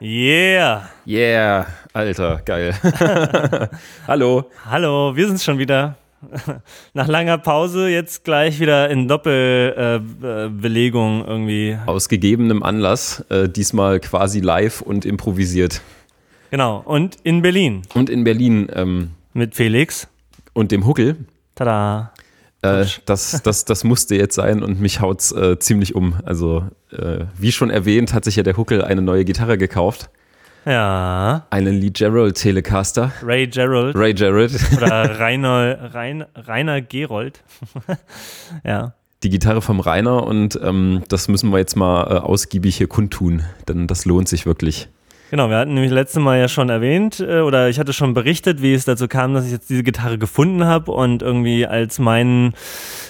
Yeah. Yeah, Alter, geil. Hallo. Hallo, wir sind schon wieder. Nach langer Pause jetzt gleich wieder in Doppelbelegung äh, irgendwie. Aus gegebenem Anlass, äh, diesmal quasi live und improvisiert. Genau, und in Berlin. Und in Berlin. Ähm, Mit Felix. Und dem Huckel. Tada. Äh, das, das, das musste jetzt sein und mich haut's äh, ziemlich um. Also, äh, wie schon erwähnt, hat sich ja der Huckel eine neue Gitarre gekauft. Ja. Einen Lee Gerald Telecaster. Ray Gerald. Ray Gerald. Oder Rainer, Rain, Rainer Gerold. ja. Die Gitarre vom Rainer und ähm, das müssen wir jetzt mal äh, ausgiebig hier kundtun, denn das lohnt sich wirklich. Genau, wir hatten nämlich letztes Mal ja schon erwähnt, äh, oder ich hatte schon berichtet, wie es dazu kam, dass ich jetzt diese Gitarre gefunden habe und irgendwie als meinen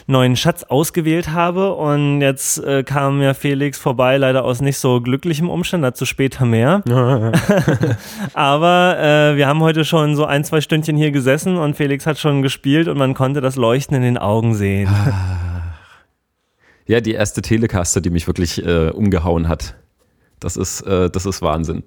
neuen Schatz ausgewählt habe. Und jetzt äh, kam ja Felix vorbei, leider aus nicht so glücklichem Umstand, dazu später mehr. Aber äh, wir haben heute schon so ein, zwei Stündchen hier gesessen und Felix hat schon gespielt und man konnte das Leuchten in den Augen sehen. Ja, die erste Telecaster, die mich wirklich äh, umgehauen hat. Das ist, äh, das ist Wahnsinn.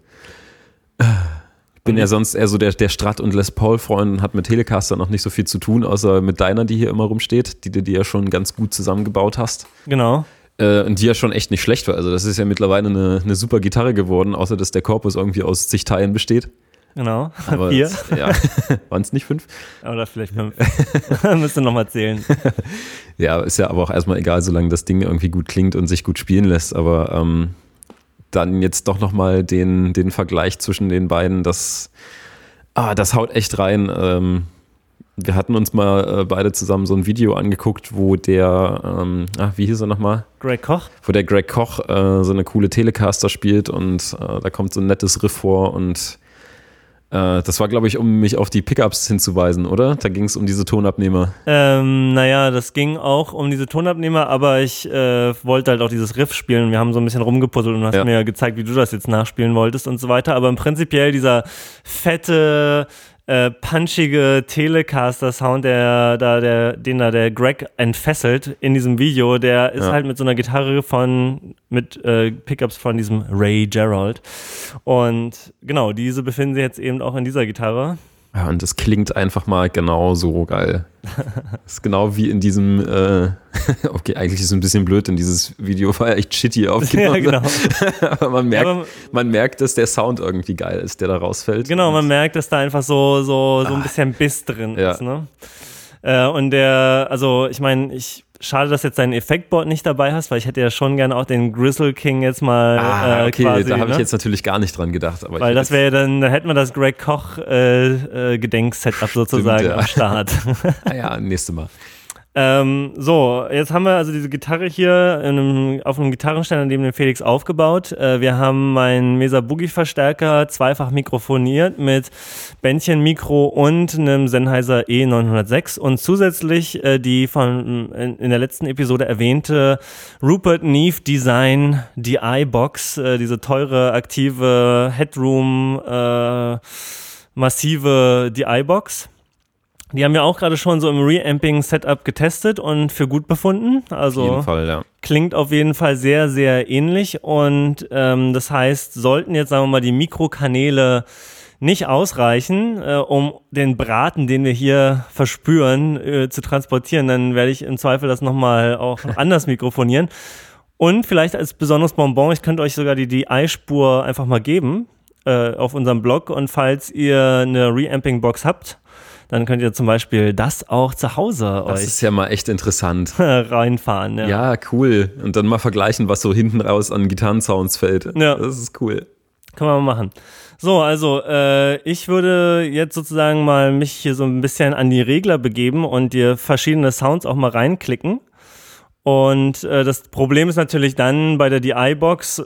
Ich bin ja sonst eher so der, der Strat- und Les Paul-Freund und hat mit Telecaster noch nicht so viel zu tun, außer mit deiner, die hier immer rumsteht, die du dir ja schon ganz gut zusammengebaut hast. Genau. Äh, und die ja schon echt nicht schlecht war. Also, das ist ja mittlerweile eine, eine super Gitarre geworden, außer dass der Korpus irgendwie aus zig Teilen besteht. Genau. Aber Vier. Ja. Waren es nicht fünf? Oder vielleicht fünf. Müsste nochmal zählen. Ja, ist ja aber auch erstmal egal, solange das Ding irgendwie gut klingt und sich gut spielen lässt. Aber ähm, dann jetzt doch nochmal den, den Vergleich zwischen den beiden, das, ah, das haut echt rein. Ähm, wir hatten uns mal äh, beide zusammen so ein Video angeguckt, wo der, ähm, ach, wie hieß er nochmal? Greg Koch. Wo der Greg Koch äh, so eine coole Telecaster spielt und äh, da kommt so ein nettes Riff vor und äh, das war, glaube ich, um mich auf die Pickups hinzuweisen, oder? Da ging es um diese Tonabnehmer. Ähm, naja, das ging auch um diese Tonabnehmer, aber ich äh, wollte halt auch dieses Riff spielen. Wir haben so ein bisschen rumgepuzzelt und hast Ja. mir gezeigt, wie du das jetzt nachspielen wolltest und so weiter. Aber im Prinzipiell dieser fette, äh, punchige Telecaster-Sound, der, da, der, den da der Greg entfesselt in diesem Video, der ist Ja. halt mit so einer Gitarre von, mit äh, Pickups von diesem Ray Gerald. Und genau, diese befinden sich jetzt eben auch in dieser Gitarre. Ja, und es klingt einfach mal genau so geil. Das ist genau wie in diesem, äh, okay, eigentlich ist es ein bisschen blöd, denn dieses Video war ja echt shitty Ja, aufgenommen. genau. Aber man merkt, Aber- man merkt, dass der Sound irgendwie geil ist, der da rausfällt. Genau, man merkt, dass da einfach so, so, so ein bisschen Biss drin Ja. ist. Ne? Äh, und der, also ich meine, ich schade, dass jetzt dein Effektboard nicht dabei hast, weil ich hätte ja schon gerne auch den Grizzle King jetzt mal Ah, äh, okay, quasi. da habe ne? ich jetzt natürlich gar nicht dran gedacht. Aber weil das wäre dann, da hätten wir das Greg Koch äh, äh, Gedenksetup sozusagen ja. am Start. Ah ja, nächste Mal. Ähm, so, jetzt haben wir also diese Gitarre hier in einem, auf einem Gitarrenständer neben dem Felix aufgebaut. Äh, wir haben meinen Mesa Boogie Verstärker zweifach mikrofoniert mit Bändchen Mikro und einem Sennheiser E906 und zusätzlich äh, die von in, in der letzten Episode erwähnte Rupert Neve Design DI Box, äh, diese teure aktive Headroom äh, massive DI Box. Die haben wir auch gerade schon so im Reamping-Setup getestet und für gut befunden. Auf Also jeden Fall, ja. klingt auf jeden Fall sehr, sehr ähnlich. Und ähm, das heißt, sollten jetzt, sagen wir mal, die Mikrokanäle nicht ausreichen, äh, um den Braten, den wir hier verspüren, äh, zu transportieren, dann werde ich im Zweifel das nochmal auch anders mikrofonieren. Und vielleicht als besonderes Bonbon, ich könnte euch sogar die DI-Spur einfach mal geben äh, auf unserem Blog. Und falls ihr eine Reamping-Box habt, dann könnt ihr zum Beispiel das auch zu Hause Das euch ist ja mal echt interessant. reinfahren. Ja. Ja, cool. Und dann mal vergleichen, was so hinten raus an Gitarrensounds fällt. Ja. Das ist cool. Können wir mal machen. So, also äh, ich würde jetzt sozusagen mal mich hier so ein bisschen an die Regler begeben und dir verschiedene Sounds auch mal reinklicken. Und äh, das Problem ist natürlich dann bei der DI-Box, äh,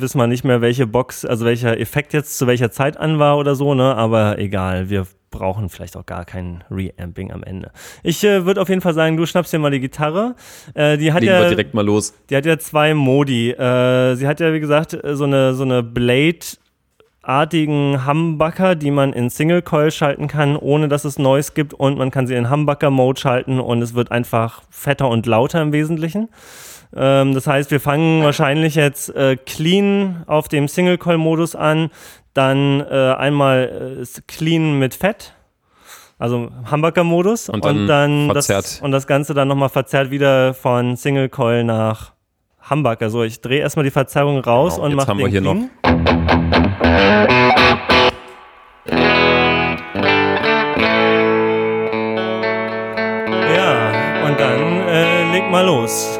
wissen wir nicht mehr, welche Box, also welcher Effekt jetzt zu welcher Zeit an war oder so, ne? Aber egal, wir brauchen vielleicht auch gar kein Reamping am Ende. Ich äh, würde auf jeden Fall sagen, du schnappst dir mal die Gitarre. Äh, die hat Legen ja direkt mal los. die hat ja zwei Modi. Äh, sie hat ja, wie gesagt, äh, so eine, so eine Blade-artigen Humbucker, die man in Single Coil schalten kann, ohne dass es Noise gibt. Und man kann sie in Humbucker-Mode schalten und es wird einfach fetter und lauter im Wesentlichen. Ähm, das heißt, wir fangen wahrscheinlich jetzt äh, clean auf dem Single-Coil-Modus an, dann äh, einmal äh, clean mit Fett, also Hamburger-Modus Und dann und dann verzerrt. das, und das Ganze dann nochmal verzerrt wieder von Single-Coil nach Hamburger. So, ich drehe erstmal die Verzerrung raus Genau, und mache haben wir den hier noch- clean. Ja, und dann äh, leg mal los.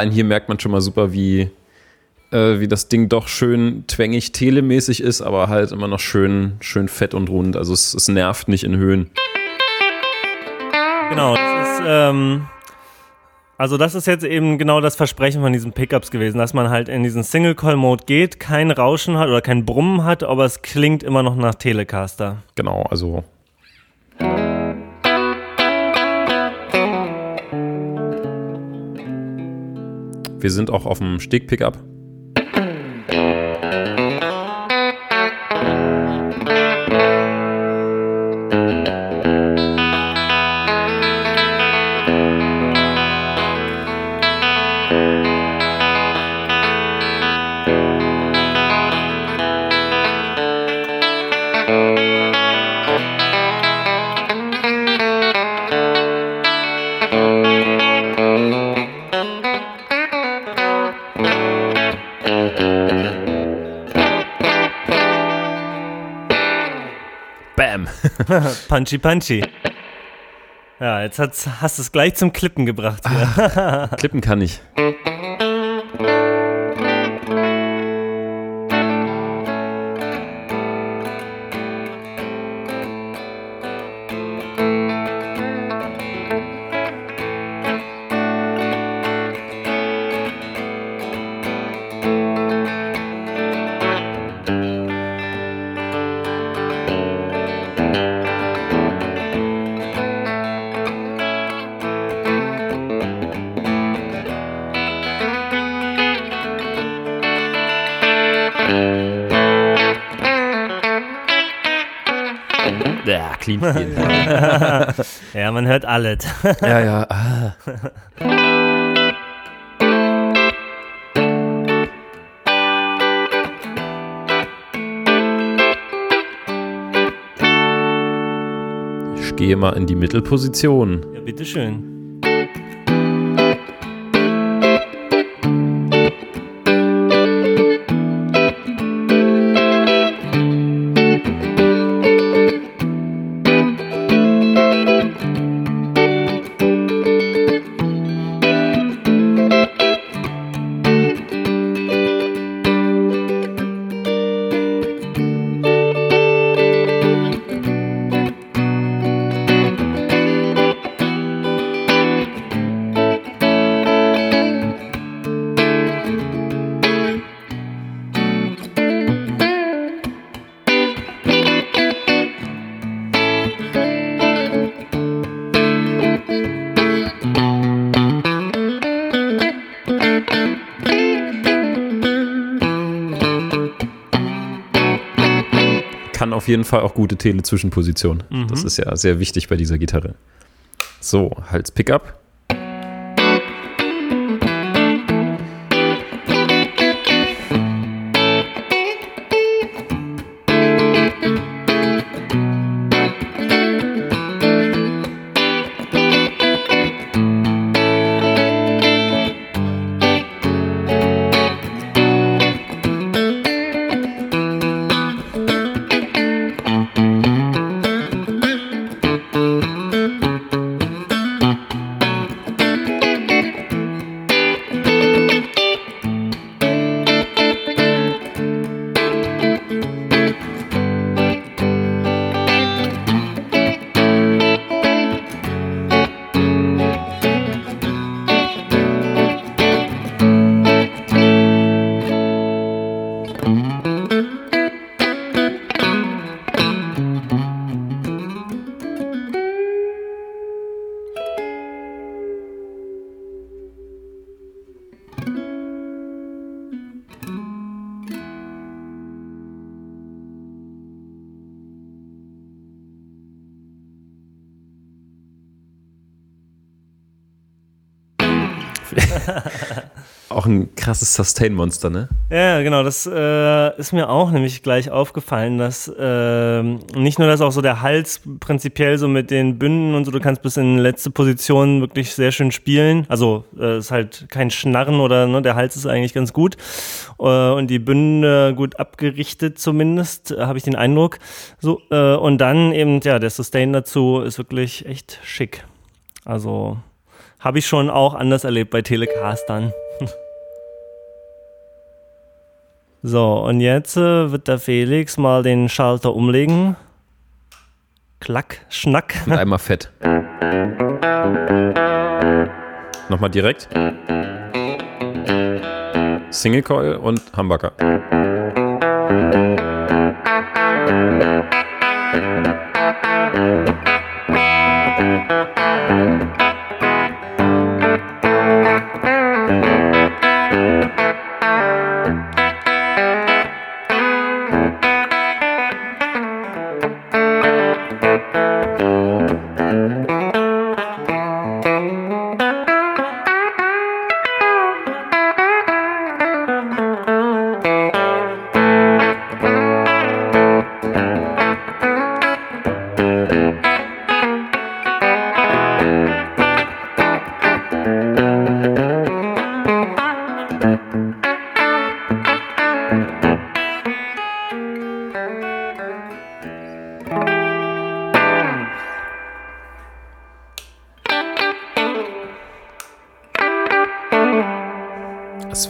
Allein hier merkt man schon mal super, wie, äh, wie das Ding doch schön twängig telemäßig ist, aber halt immer noch schön, schön fett und rund. Also es, es nervt nicht in Höhen. Genau, das ist, ähm, also das ist jetzt eben genau das Versprechen von diesen Pickups gewesen, dass man halt in diesen Single-Coil-Mode geht, kein Rauschen hat oder kein Brummen hat, aber es klingt immer noch nach Telecaster. Genau, also. Wir sind auch auf dem Steg-Pickup. Punchy Punchy. Ja, jetzt hast du es gleich zum Klippen gebracht hier. Klippen kann ich. clean spielen. ja, man hört alles. ja, ja. Ah. Ich gehe mal in die Mittelposition. ja, bitteschön. Jeden Fall auch gute Tele-Zwischenposition. Das ist ja sehr wichtig bei dieser Gitarre. So, Hals-Pickup. Ein krasses Sustain-Monster, ne? Ja, genau. Das äh, ist mir auch nämlich gleich aufgefallen, dass äh, nicht nur, dass auch so der Hals prinzipiell so mit den Bünden und so, du kannst bis in letzte Position wirklich sehr schön spielen. Also äh, ist halt kein Schnarren oder ne, der Hals ist eigentlich ganz gut. Äh, und die Bünde gut abgerichtet zumindest, äh, habe ich den Eindruck. So, äh, und dann eben, ja, der Sustain dazu ist wirklich echt schick. Also habe ich schon auch anders erlebt bei Telecastern. So, und jetzt äh, wird der Felix mal den Schalter umlegen. Klack, Schnack. Und einmal fett. Nochmal direkt. Single Coil und Humbucker.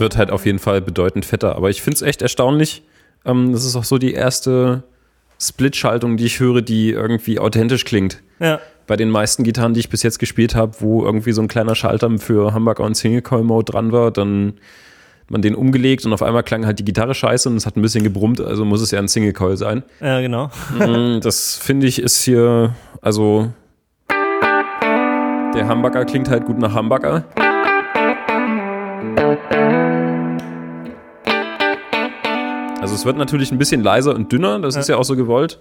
Es wird halt auf jeden Fall bedeutend fetter. Aber ich finde es echt erstaunlich. Ähm, das ist auch so die erste Split-Schaltung, die ich höre, die irgendwie authentisch klingt. Ja. Bei den meisten Gitarren, die ich bis jetzt gespielt habe, wo irgendwie so ein kleiner Schalter für Humbucker und Single Coil Mode dran war, dann man den umgelegt und auf einmal klang halt die Gitarre scheiße und es hat ein bisschen gebrummt, also muss es ja ein Single Coil sein. Ja, genau. Mm, das finde ich ist hier, also der Humbucker klingt halt gut nach Humbucker. Also es wird natürlich ein bisschen leiser und dünner, das ist ja auch so gewollt.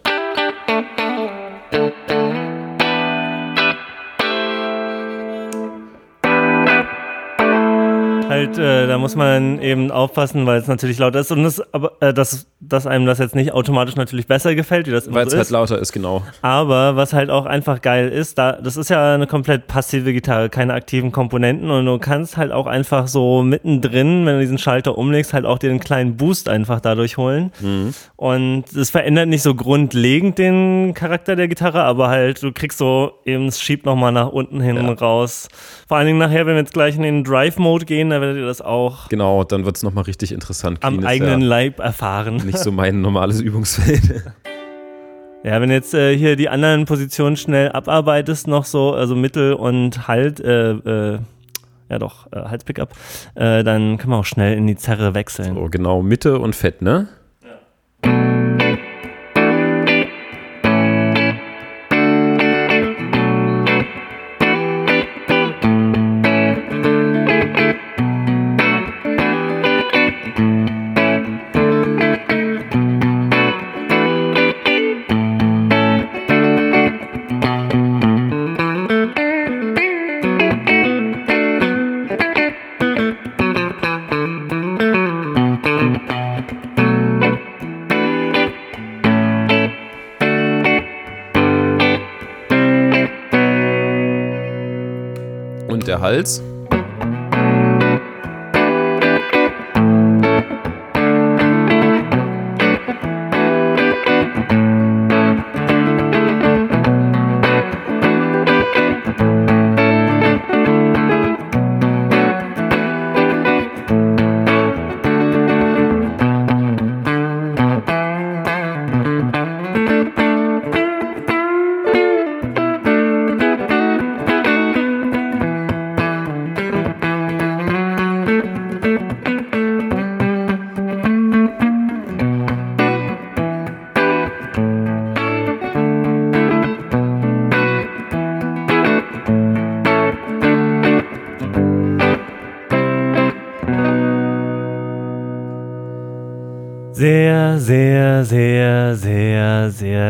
Halt, äh, da muss man eben aufpassen, weil es natürlich lauter ist und das, aber, äh, dass, dass einem das jetzt nicht automatisch natürlich besser gefällt, wie das immer Weil so es halt lauter ist, genau. Aber was halt auch einfach geil ist, da, das ist ja eine komplett passive Gitarre, keine aktiven Komponenten und du kannst halt auch einfach so mittendrin, wenn du diesen Schalter umlegst, halt auch dir einen kleinen Boost einfach dadurch holen. Und es verändert nicht so grundlegend den Charakter der Gitarre, aber halt du kriegst so eben, es schiebt nochmal nach unten hin Ja. raus. Vor allen Dingen nachher, wenn wir jetzt gleich in den Drive-Mode gehen, da werdet ihr das auch Genau, dann wird es nochmal richtig interessant. am eigenen ja Leib erfahren. nicht so mein normales Übungsfeld. Ja, wenn jetzt äh, hier die anderen Positionen schnell abarbeitest, noch so, also Mittel und Halt, äh, äh, ja doch, äh, Halspickup, äh, dann kann man auch schnell in die Zerre wechseln. So, genau, Mitte und Fett, ne? Und der Hals.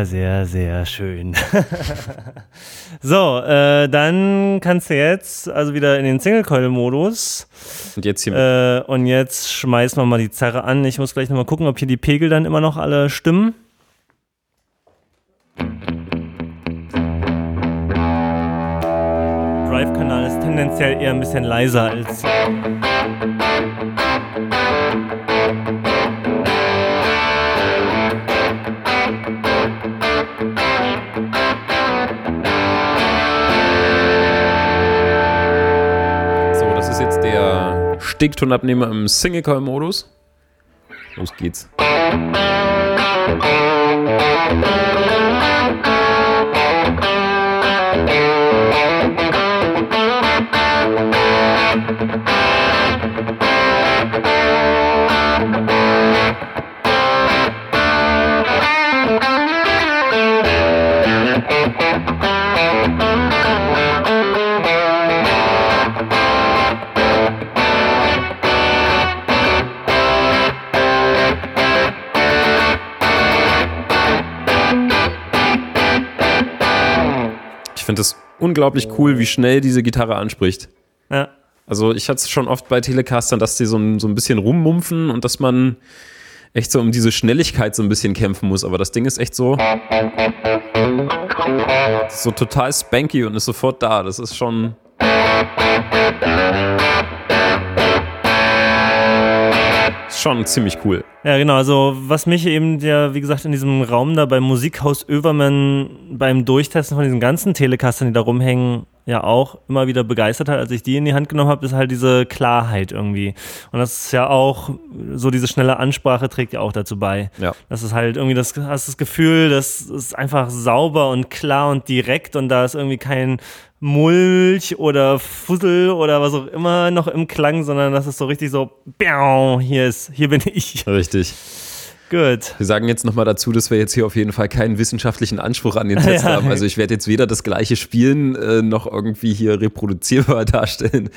Sehr, sehr, schön. so, äh, dann kannst du jetzt also wieder in den Single-Coil-Modus. Und jetzt hier. Äh, und jetzt schmeißen wir mal die Zerre an. Ich muss gleich nochmal gucken, ob hier die Pegel dann immer noch alle stimmen. Drive-Kanal ist tendenziell eher ein bisschen leiser als. Der Sticktonabnehmer im Single-Coil-Modus. Los geht's. Ich finde es unglaublich cool, wie schnell diese Gitarre anspricht. Ja. Also ich hatte es schon oft bei Telecastern, dass die so ein, so ein bisschen rummumpfen und dass man echt so um diese Schnelligkeit so ein bisschen kämpfen muss. Aber das Ding ist echt so, so total spanky und ist sofort da. Das ist schon. Schon ziemlich cool. Ja, genau. Also, was mich eben, ja, wie gesagt, in diesem Raum da beim Musikhaus Övermann beim Durchtesten von diesen ganzen Telecastern, die da rumhängen, ja auch immer wieder begeistert hat, als ich die in die Hand genommen habe, ist halt diese Klarheit irgendwie. Und das ist ja auch, so diese schnelle Ansprache trägt ja auch dazu bei. Ja. Das ist halt irgendwie, das hast das Gefühl, das ist einfach sauber und klar und direkt und da ist irgendwie kein Mulch oder Fussel oder was auch immer noch im Klang, sondern das ist so richtig so, "Biau, hier ist, hier bin ich. Richtig. Gut. Wir sagen jetzt nochmal dazu, dass wir jetzt hier auf jeden Fall keinen wissenschaftlichen Anspruch an den Test Ja. haben. Also ich werde jetzt weder das gleiche spielen äh, noch irgendwie hier reproduzierbar darstellen.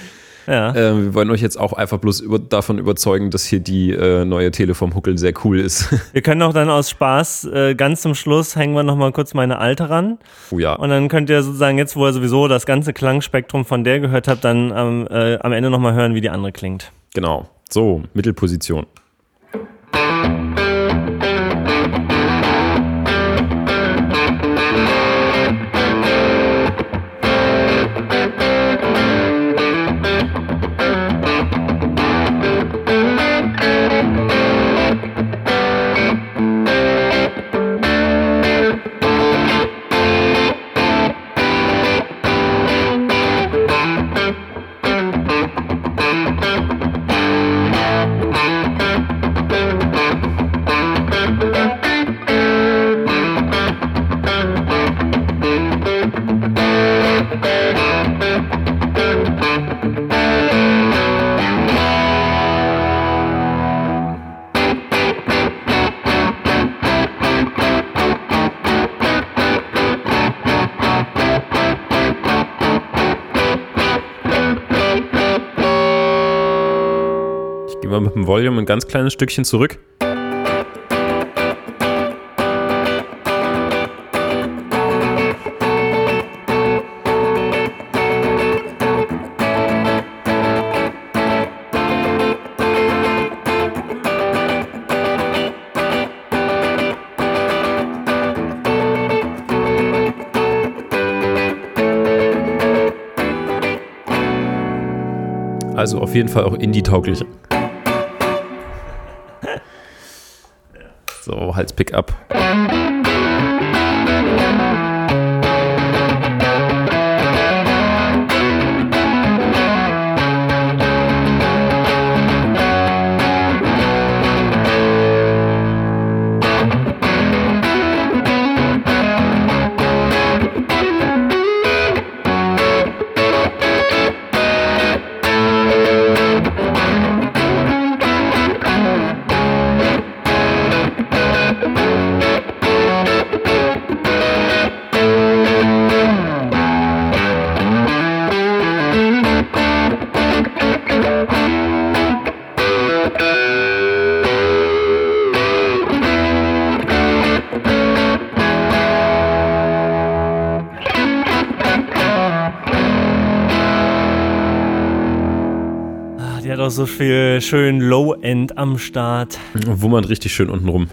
Ja. Äh, wir wollen euch jetzt auch einfach bloß über, davon überzeugen, dass hier die äh, neue Teleform Huckel sehr cool ist. Wir können auch dann aus Spaß äh, ganz zum Schluss hängen wir nochmal kurz meine alte ran. oh ja. Und dann könnt ihr sozusagen jetzt, wo ihr sowieso das ganze Klangspektrum von der gehört habt, dann am, äh, am Ende nochmal hören, wie die andere klingt. Genau. So, Mittelposition. Dem Volume ein ganz kleines Stückchen zurück. Also auf jeden Fall auch Indie-tauglich. So, so viel schön Low-End am Start. Man richtig schön unten rum.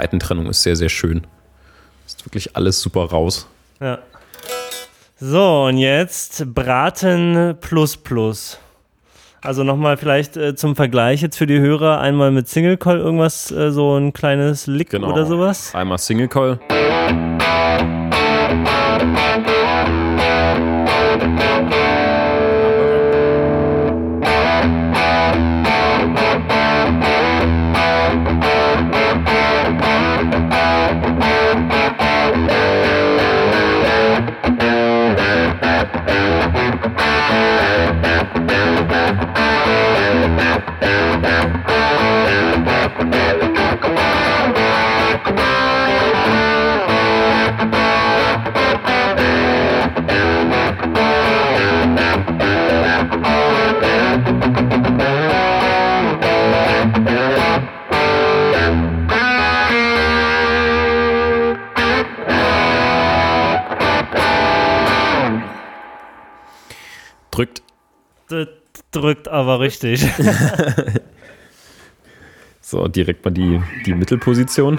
Seitentrennung ist sehr, sehr schön. Ist wirklich alles super raus. Ja. So, und jetzt Braten plus plus. Also nochmal vielleicht äh, zum Vergleich jetzt für die Hörer einmal mit Single Coil irgendwas, äh, so ein kleines Lick Genau. oder sowas. Einmal Single Coil. Drückt aber richtig. So, direkt mal die, die Mittelposition.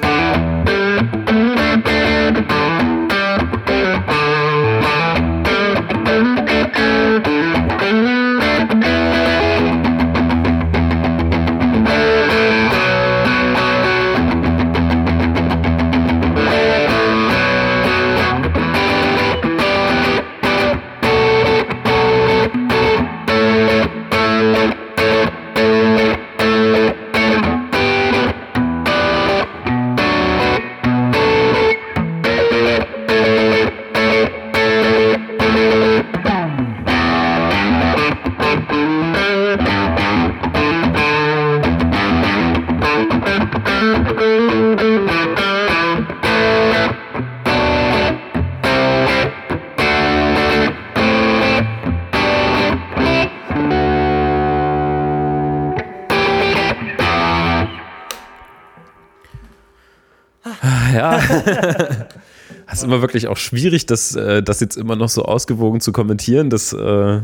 Ist immer wirklich auch schwierig, das, äh, das jetzt immer noch so ausgewogen zu kommentieren. Das, äh,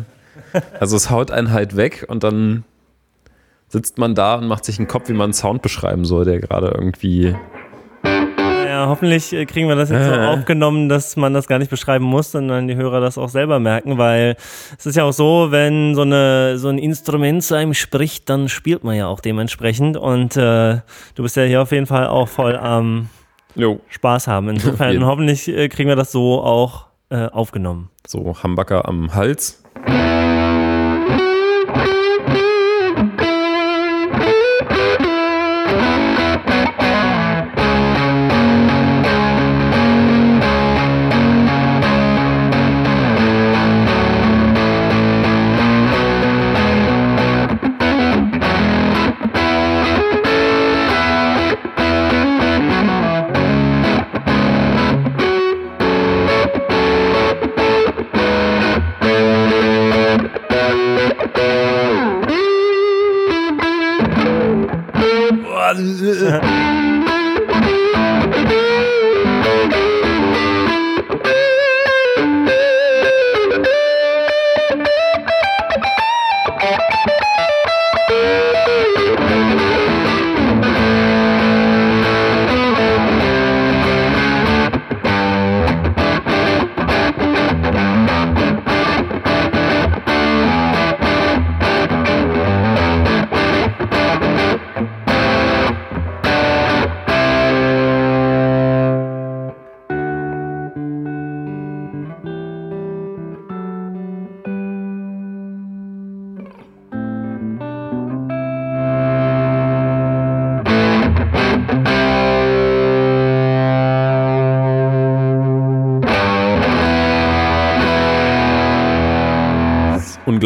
also es haut einen halt weg und dann sitzt man da und macht sich einen Kopf, wie man einen Sound beschreiben soll, der gerade irgendwie. Ja, hoffentlich äh, kriegen wir das jetzt so aufgenommen, dass man das gar nicht beschreiben muss, sondern die Hörer das auch selber merken, weil es ist ja auch so, wenn so, eine, so ein Instrument zu einem spricht, dann spielt man ja auch dementsprechend und äh, du bist ja hier auf jeden Fall auch voll am Jo. Spaß haben. Insofern hoffentlich äh, kriegen wir das so auch äh, aufgenommen. So, Hambacker am Hals.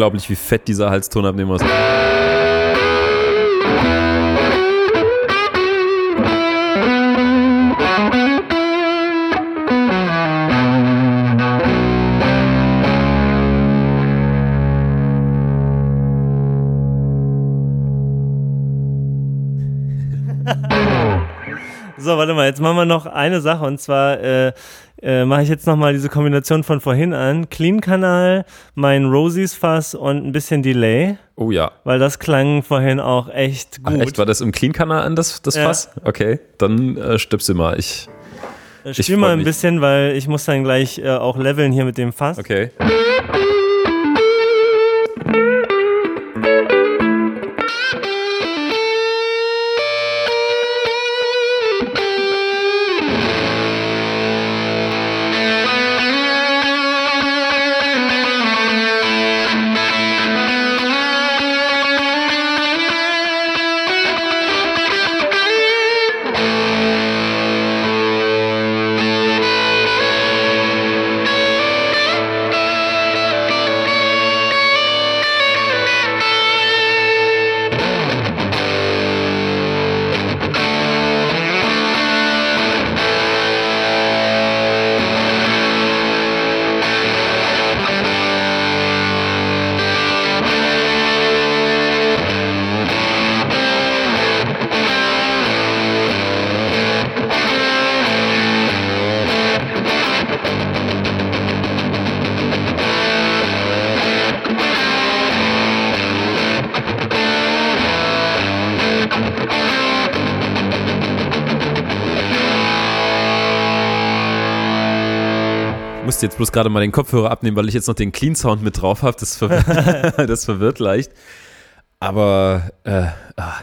Unglaublich, wie fett dieser Halstonabnehmer ist. So, warte mal, jetzt machen wir noch eine Sache und zwar äh, äh, mache ich jetzt nochmal diese Kombination von vorhin an. Clean-Kanal, mein Rosies-Fass und ein bisschen Delay. Oh ja. Weil das klang vorhin auch echt gut. Ach, echt? War das im Clean-Kanal an, das, das ja. Fass? Okay, dann äh, stöpsel mal. Ich, äh, Spiel mal ein mich. bisschen, weil ich muss dann gleich äh, auch leveln hier mit dem Fass. Okay. Musste jetzt bloß gerade mal den Kopfhörer abnehmen, weil ich jetzt noch den Clean Sound mit drauf habe. Das, verwirrt, das verwirrt leicht. Aber äh, ah.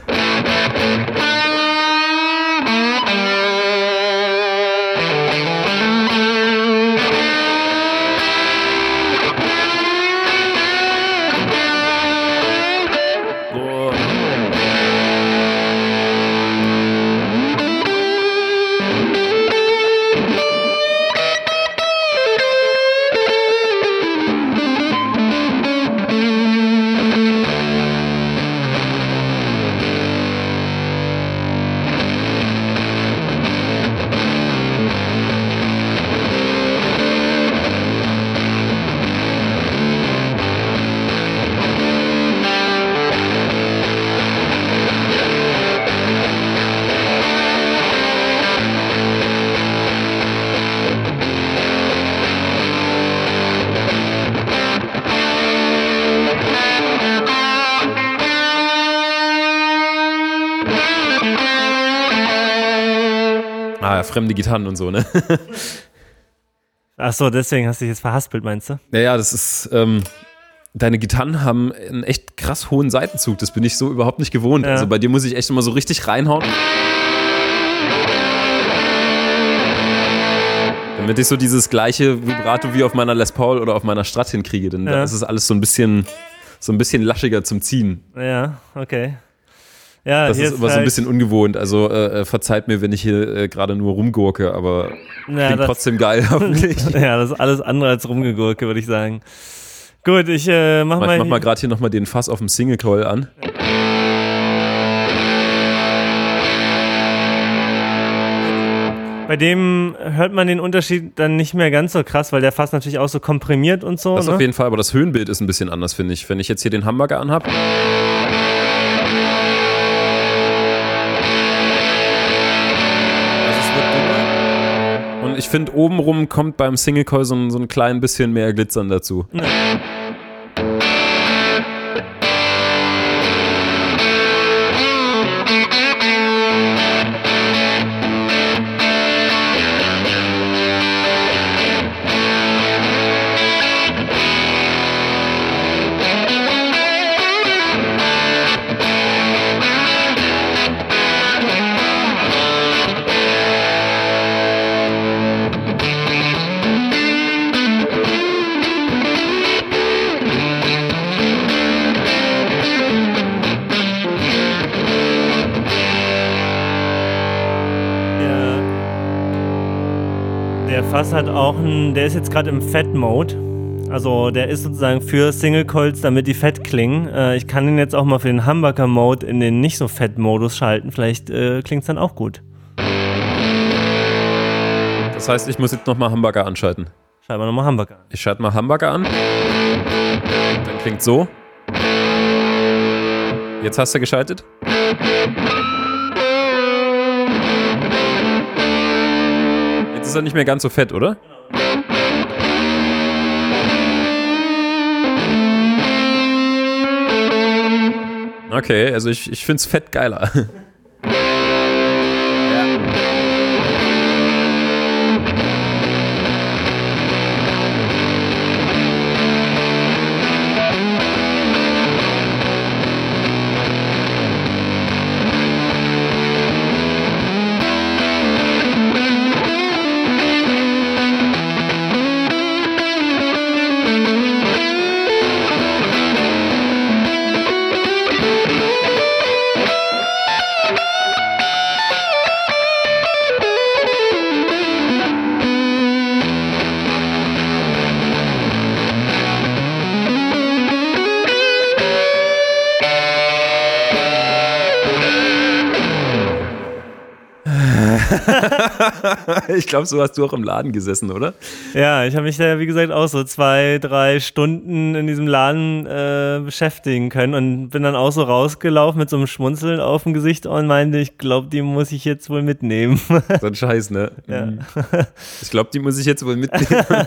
Fremde Gitarren und so, ne? Ach so, deswegen hast du dich jetzt verhaspelt, meinst du? Ja, ja, das ist, ähm, deine Gitarren haben einen echt krass hohen Seitenzug. Das bin ich so überhaupt nicht gewohnt. Ja. Also bei dir muss ich echt immer so richtig reinhauen. Damit ich so dieses gleiche Vibrato wie auf meiner Les Paul oder auf meiner Strat hinkriege. Denn ja. da ist es alles so ein bisschen, so ein bisschen laschiger zum Ziehen. Ja, okay. Ja, das ist aber halt so ein bisschen ungewohnt. Also äh, äh, verzeiht mir, wenn ich hier äh, gerade nur rumgurke, aber ja, klingt das, trotzdem geil, hoffentlich. ja, das ist alles andere als rumgegurke, würde ich sagen. Gut, ich äh, mach, mach mal. Ich mach mal gerade hier nochmal den Fass auf dem Single Coil an. Bei dem hört man den Unterschied dann nicht mehr ganz so krass, weil der Fass natürlich auch so komprimiert und so. Das ne? auf jeden Fall, aber das Höhenbild ist ein bisschen anders, finde ich. Wenn ich jetzt hier den Hamburger anhab. Ich finde, obenrum kommt beim Single Coil so, so ein klein bisschen mehr Glitzern dazu. Ja. Fass hat auch einen, der ist jetzt gerade im Fett-Mode. Also der ist sozusagen für Single Coils, damit die fett klingen. Äh, ich kann den jetzt auch mal für den Humbucker-Mode in den nicht so fett-Modus schalten. Vielleicht äh, klingt es dann auch gut. Das heißt, ich muss jetzt nochmal Humbucker anschalten. Schalten wir nochmal Humbucker an. Ich schalte mal Humbucker an. Dann klingt so. Jetzt hast du geschaltet. Ist er nicht mehr ganz so fett, oder? Okay, also ich, ich finde es fett geiler. ich glaube, so hast du auch im Laden gesessen, oder? Ja, ich habe mich da, wie gesagt, auch so zwei, drei Stunden in diesem Laden äh, beschäftigen können und bin dann auch so rausgelaufen mit so einem Schmunzeln auf dem Gesicht und meinte, ich glaube, die muss ich jetzt wohl mitnehmen. So ein Scheiß, ne? Ja. Mhm. Ich glaube, die muss ich jetzt wohl mitnehmen.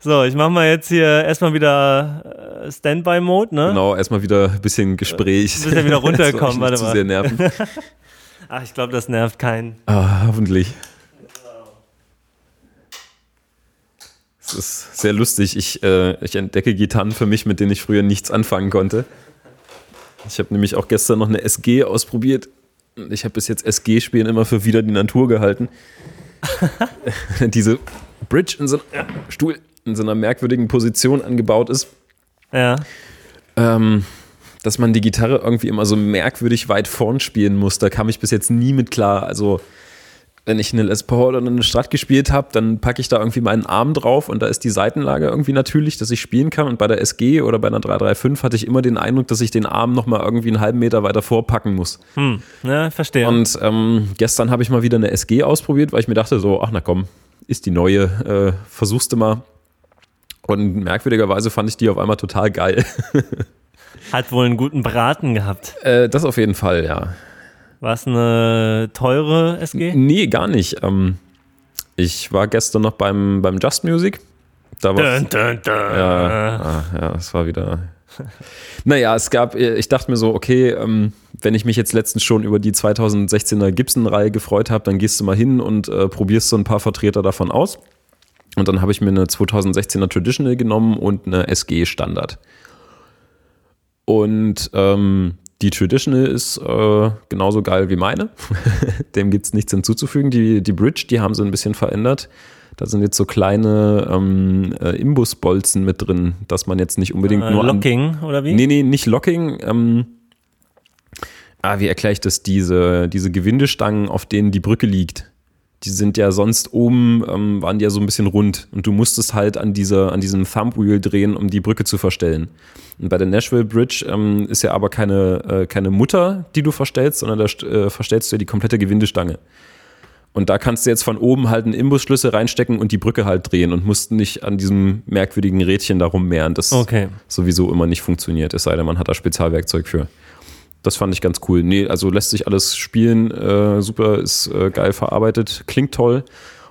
so, ich mache mal jetzt hier erstmal wieder äh, Standby-Mode, ne? Genau, erstmal wieder ein bisschen Gespräch. Ein bisschen wieder runterkommen, warte mal. Zu sehr nerven. Ach, ich glaube, das nervt keinen. Ah, hoffentlich. Es ist sehr lustig. Ich, äh, ich entdecke Gitarren für mich, mit denen ich früher nichts anfangen konnte. Ich habe nämlich auch gestern noch eine SG ausprobiert. Ich habe bis jetzt SG-Spielen immer für wieder die Natur gehalten. Diese Bridge in so einem Stuhl in so einer merkwürdigen Position angebaut ist. Ja. Ähm, dass man die Gitarre irgendwie immer so merkwürdig weit vorn spielen muss. Da kam ich bis jetzt nie mit klar. Also, wenn ich eine Les Paul oder eine Strat gespielt habe, dann packe ich da irgendwie meinen Arm drauf und da ist die Seitenlage irgendwie natürlich, dass ich spielen kann. Und bei der SG oder bei einer 335 hatte ich immer den Eindruck, dass ich den Arm nochmal irgendwie einen halben Meter weiter vorpacken muss. Hm, ja, verstehe. Und ähm, gestern habe ich mal wieder eine SG ausprobiert, weil ich mir dachte so, ach na komm, ist die neue, äh, versuchst du mal. Und merkwürdigerweise fand ich die auf einmal total geil. Hat wohl einen guten Braten gehabt. Äh, das auf jeden Fall, ja. War es eine teure SG? Nee, gar nicht. Ähm, ich war gestern noch beim, beim Just Music. Da war Dun, dun, dun. ja, ah, ja, es war wieder. Naja, es gab, ich dachte mir so, okay, ähm, wenn ich mich jetzt letztens schon über die 2016er Gibson-Reihe gefreut habe, dann gehst du mal hin und äh, probierst so ein paar Vertreter davon aus. Und dann habe ich mir eine 2016er Traditional genommen und eine SG Standard. Und ähm, die Traditional ist äh, genauso geil wie meine. Dem gibt es nichts hinzuzufügen. Die, die Bridge, die haben sie ein bisschen verändert. Da sind jetzt so kleine ähm, äh, Imbusbolzen mit drin, dass man jetzt nicht unbedingt Äh, nur. an- Locking, oder wie? Nee, nee, nicht Locking. Ähm, ah, wie erkläre ich das? Diese, diese Gewindestangen, auf denen die Brücke liegt. Die sind ja sonst oben, ähm, waren die ja so ein bisschen rund. Und du musstest halt an, dieser, an diesem Thumbwheel drehen, um die Brücke zu verstellen. Und bei der Nashville Bridge ähm, ist ja aber keine, äh, keine Mutter, die du verstellst, sondern da äh, verstellst du ja die komplette Gewindestange. Und da kannst du jetzt von oben halt einen Imbusschlüssel reinstecken und die Brücke halt drehen und musst nicht an diesem merkwürdigen Rädchen da rummehren, das Okay. sowieso immer nicht funktioniert, es sei denn, man hat da Spezialwerkzeug für. Das fand ich ganz cool. Nee, also lässt sich alles spielen, äh, super, ist äh, geil verarbeitet, klingt toll.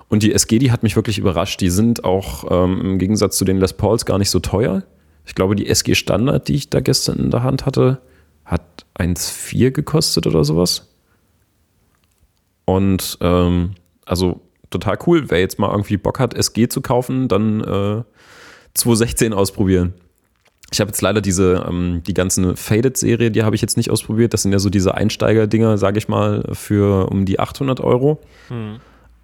Und die SG, die hat mich wirklich überrascht. Die sind auch ähm, im Gegensatz zu den Les Pauls gar nicht so teuer. Ich glaube, die SG Standard, die ich da gestern in der Hand hatte, hat 1,4 gekostet oder sowas. Und ähm, also total cool. Wer jetzt mal irgendwie Bock hat, SG zu kaufen, dann äh, 216 ausprobieren. Ich habe jetzt leider diese, ähm, die ganzen Faded-Serie, die habe ich jetzt nicht ausprobiert. Das sind ja so diese Einsteiger-Dinger, sage ich mal, für um die 800 Euro.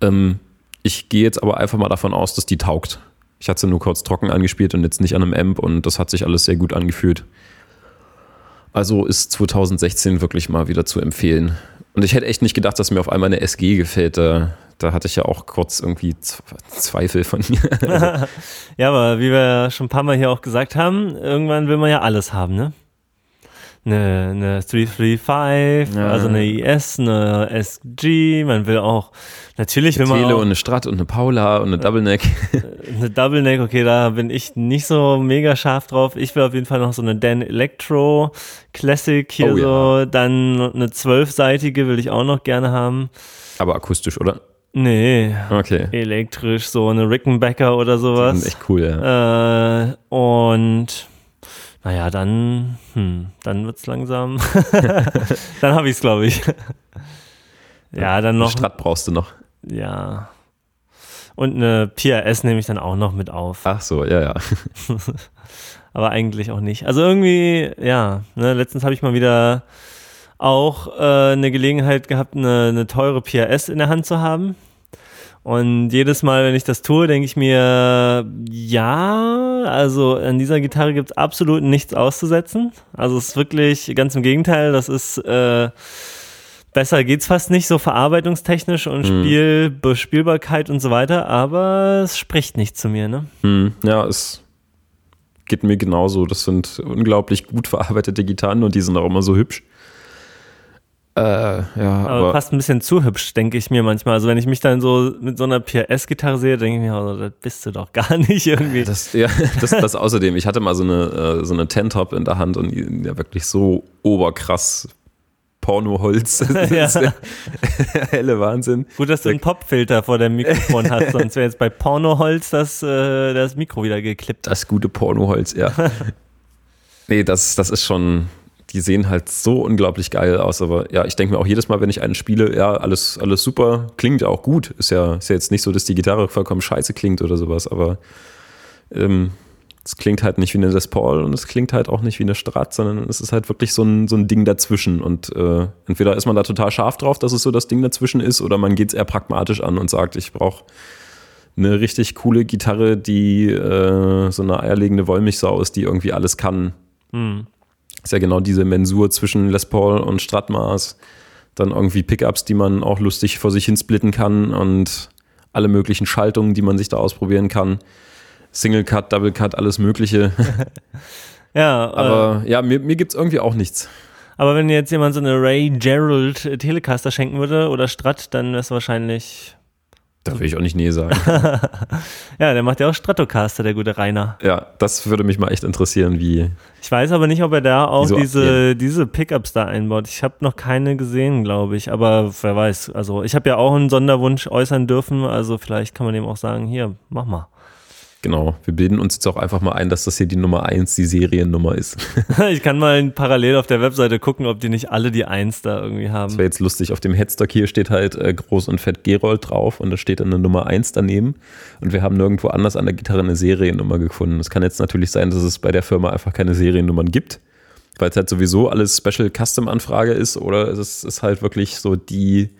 Ähm, ich gehe jetzt aber einfach mal davon aus, dass die taugt. Ich hatte sie nur kurz trocken angespielt und jetzt nicht an einem Amp und das hat sich alles sehr gut angefühlt. Also ist 2016 wirklich mal wieder zu empfehlen. Und ich hätte echt nicht gedacht, dass mir auf einmal eine SG gefällt. Da, da hatte ich ja auch kurz irgendwie Zweifel von mir. Ja, aber wie wir schon ein paar Mal hier auch gesagt haben, irgendwann will man ja alles haben, ne? Eine, eine 335, Ja. also eine IS, eine SG, man will auch, natürlich will man Tele auch und eine Strat und eine Paula und eine Double Neck. eine Double Neck, okay, da bin ich nicht so mega scharf drauf. Ich will auf jeden Fall noch so eine Dan Electro Classic hier Oh, so, dann eine zwölfseitige will ich auch noch gerne haben. Aber akustisch, oder? Nee, Okay. elektrisch, so eine Rickenbacker oder sowas. sind echt cool, ja. Äh, und naja, dann, hm, dann wird's langsam. dann habe ich's, glaube ich. ja, dann noch. Strat brauchst du noch. Ja. Und eine PRS nehme ich dann auch noch mit auf. Ach so, ja, ja. Aber eigentlich auch nicht. Also irgendwie, ja, ne, letztens habe ich mal wieder auch äh, eine Gelegenheit gehabt, eine, eine teure PRS in der Hand zu haben. Und jedes Mal, wenn ich das tue, denke ich mir, ja, also an dieser Gitarre gibt es absolut nichts auszusetzen. Also es ist wirklich ganz im Gegenteil, das ist äh, besser geht's fast nicht, so verarbeitungstechnisch und Spiel, Bespielbarkeit und so weiter, aber es spricht nicht zu mir, ne? Hm, ja, es geht mir genauso. Das sind unglaublich gut verarbeitete Gitarren und die sind auch immer so hübsch. Äh, ja, Aber, aber, fast ein bisschen zu hübsch, denke ich mir manchmal. Also wenn ich mich dann so mit so einer PRS-Gitarre sehe, denke ich mir, also, das bist du doch gar nicht irgendwie. das, ja, das, das außerdem. Ich hatte mal so eine, äh, so eine Ten-Top in der Hand und ja wirklich so oberkrass Pornoholz. Ja. helle Wahnsinn. Gut, dass du einen Popfilter vor dem Mikrofon hast, sonst wäre jetzt bei Pornoholz das, äh, das Mikro wieder geklippt. Das gute Pornoholz, ja. nee, das, das ist schon, die sehen halt so unglaublich geil aus. Aber ja, ich denke mir auch jedes Mal, wenn ich einen spiele, ja, alles, alles super, klingt ja auch gut. Ist ja, ist ja jetzt nicht so, dass die Gitarre vollkommen scheiße klingt oder sowas, aber ähm, es klingt halt nicht wie eine Les Paul und es klingt halt auch nicht wie eine Strat, sondern es ist halt wirklich so ein, so ein Ding dazwischen. Und äh, entweder ist man da total scharf drauf, dass es so das Ding dazwischen ist, oder man geht es eher pragmatisch an und sagt, ich brauche eine richtig coole Gitarre, die äh, so eine eierlegende Wollmilchsau ist, die irgendwie alles kann. Hm. Ist ja genau diese Mensur zwischen Les Paul und Stratmaß. Dann irgendwie Pickups, die man auch lustig vor sich hin splitten kann und alle möglichen Schaltungen, die man sich da ausprobieren kann. Single Cut, Double Cut, alles Mögliche. Ja, aber, Aber ja, mir, mir gibt es irgendwie auch nichts. aber wenn jetzt jemand so eine Ray Gerald äh, Telecaster schenken würde oder Strat, dann wäre es wahrscheinlich. Da will ich auch nicht Nee sagen. Ja, der macht ja auch Stratocaster, der gute Rainer. ja, das würde mich mal echt interessieren, wie. Ich weiß aber nicht, ob er da auch Wieso? diese, diese Pickups da einbaut. Ich habe noch keine gesehen, glaube ich. Aber wer weiß. Also ich habe ja auch einen Sonderwunsch äußern dürfen. Also vielleicht kann man dem auch sagen, hier, mach mal. Genau, wir bilden uns jetzt auch einfach mal ein, dass das hier die Nummer 1, die Seriennummer ist. ich kann mal parallel auf der Webseite gucken, ob die nicht alle die Eins da irgendwie haben. Das wäre jetzt lustig. Auf dem Headstock hier steht halt äh, groß und fett Gerold drauf und da steht dann eine Nummer 1 daneben. Und wir haben nirgendwo anders an der Gitarre eine Seriennummer gefunden. Es kann jetzt natürlich sein, dass es bei der Firma einfach keine Seriennummern gibt, weil es halt sowieso alles Special Custom Anfrage ist oder es ist halt wirklich so die,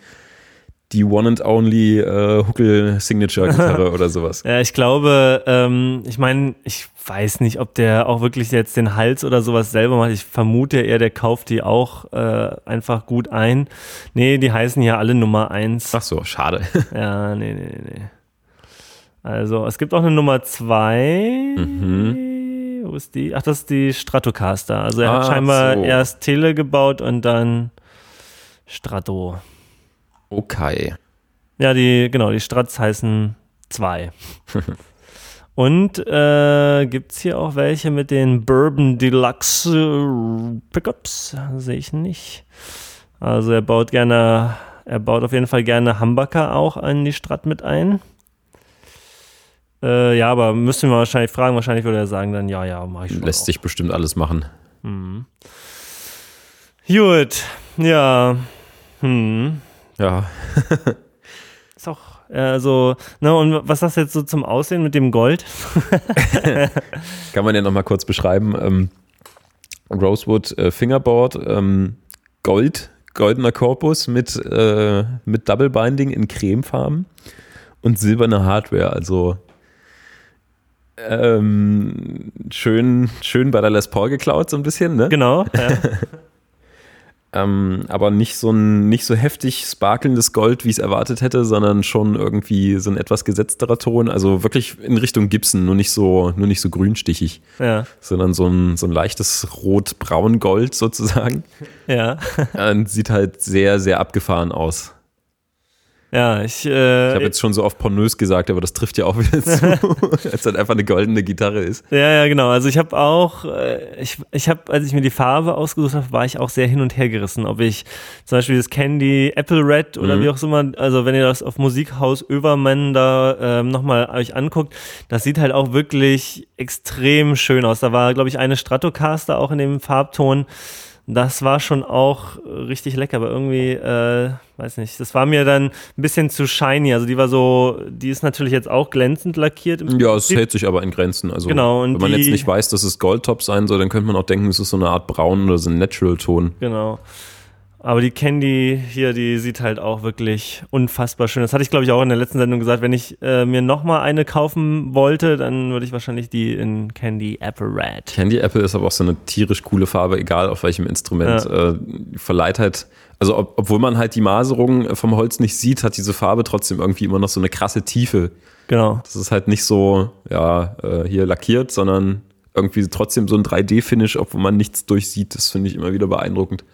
die One and Only äh, Huckel Signature Gitarre oder sowas. Ja, ich glaube, ähm, ich meine, ich weiß nicht, ob der auch wirklich jetzt den Hals oder sowas selber macht. Ich vermute eher, der kauft die auch äh, einfach gut ein. Nee, die heißen ja alle Nummer eins. Ach so, schade. Ja, nee, nee, nee, nee. Also, es gibt auch eine Nummer zwei. Mhm. Wo ist die? Ach, das ist die Stratocaster. Also, er hat Ah, scheinbar so. erst Tele gebaut und dann Strato. Okay. Ja, die, genau, die Strats heißen zwei. Und äh, gibt es hier auch welche mit den Bourbon Deluxe Pickups? Sehe ich nicht. Also er baut gerne, er baut auf jeden Fall gerne Humbucker auch an die Strat mit ein. Äh, ja, aber müssten wir wahrscheinlich fragen. Wahrscheinlich würde er sagen dann, ja, ja, mach ich schon. Lässt auch. sich bestimmt alles machen. Gut, ja. Hm. Ja. Ist auch, also, ne, und was sagst du jetzt so zum Aussehen mit dem Gold? Kann man ja nochmal kurz beschreiben. Ähm, Rosewood äh, Fingerboard, ähm, Gold, goldener Korpus mit, äh, mit Double Binding in Cremefarben und silberne Hardware. Also ähm, schön, schön bei der Les Paul geklaut, so ein bisschen, ne? Genau. Ja. Ähm, aber nicht so ein nicht so heftig sparkelndes Gold, wie ich es erwartet hätte, sondern schon irgendwie so ein etwas gesetzterer Ton. Also wirklich in Richtung Gibson, nur nicht so, nur nicht so grünstichig, ja. sondern so ein, so ein leichtes Rot-Braun-Gold sozusagen. Ja. Und sieht halt sehr, sehr abgefahren aus. Ja, ich. Äh, ich habe jetzt schon so oft pornös gesagt, aber das trifft ja auch wieder zu, als halt einfach eine goldene Gitarre ist. Ja, ja, genau. Also ich habe auch, äh, ich, ich habe, als ich mir die Farbe ausgesucht habe, war ich auch sehr hin und her gerissen, ob ich zum Beispiel das Candy Apple Red oder mhm. wie auch immer, also wenn ihr das auf Musikhaus Övermann da ähm, nochmal euch anguckt, das sieht halt auch wirklich extrem schön aus. Da war, glaube ich, eine Stratocaster auch in dem Farbton. Das war schon auch richtig lecker, aber irgendwie, äh, weiß nicht, das war mir dann ein bisschen zu shiny. Also die war so, die ist natürlich jetzt auch glänzend lackiert. ja, es hält sich aber in Grenzen. Also genau, wenn man jetzt nicht weiß, dass es Goldtop sein soll, dann könnte man auch denken, es ist so eine Art Braun oder so ein Natural-Ton. Genau. Aber die Candy hier, die sieht halt auch wirklich unfassbar schön. Das hatte ich, glaube ich, auch in der letzten Sendung gesagt. Wenn ich äh, mir nochmal eine kaufen wollte, dann würde ich wahrscheinlich die in Candy Apple Red. Candy Apple ist aber auch so eine tierisch coole Farbe, egal auf welchem Instrument. Ja. Äh, verleiht halt, also ob, obwohl man halt die Maserung vom Holz nicht sieht, hat diese Farbe trotzdem irgendwie immer noch so eine krasse Tiefe. Genau. Das ist halt nicht so, ja, äh, hier lackiert, sondern irgendwie trotzdem so ein 3D-Finish, obwohl man nichts durchsieht. Das finde ich immer wieder beeindruckend.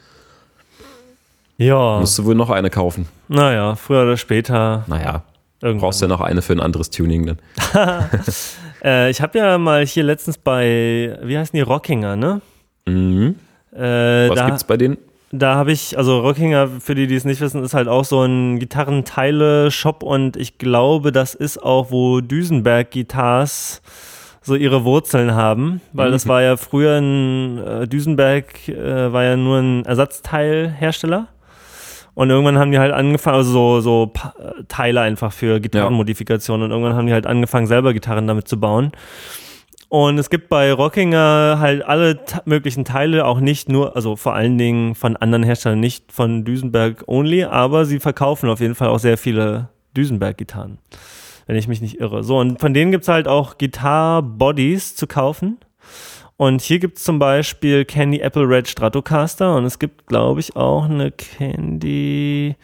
Ja. Musst du wohl noch eine kaufen. Naja, früher oder später. Naja. Irgendwann. Brauchst du ja noch eine für ein anderes Tuning dann. äh, ich habe ja mal hier letztens bei, wie heißen die, Rockinger, ne? Mhm. Äh, Was da, gibt's bei denen? Da habe ich, also Rockinger, für die, die es nicht wissen, ist halt auch so ein Gitarrenteile-Shop und ich glaube, das ist auch, wo Düsenberg Guitars so ihre Wurzeln haben, weil mhm. das war ja früher ein, äh, Düsenberg äh, war ja nur ein Ersatzteilhersteller. Und irgendwann haben die halt angefangen, also so, so Teile einfach für Gitarrenmodifikationen. Und irgendwann haben die halt angefangen, selber Gitarren damit zu bauen. Und es gibt bei Rockinger halt alle möglichen Teile, auch nicht nur, also vor allen Dingen von anderen Herstellern, nicht von Düsenberg only, aber sie verkaufen auf jeden Fall auch sehr viele Düsenberg-Gitarren, wenn ich mich nicht irre. So, und von denen gibt es halt auch Gitar-Bodies zu kaufen. Und hier gibt es zum Beispiel Candy Apple Red Stratocaster und es gibt, glaube ich, auch eine Candy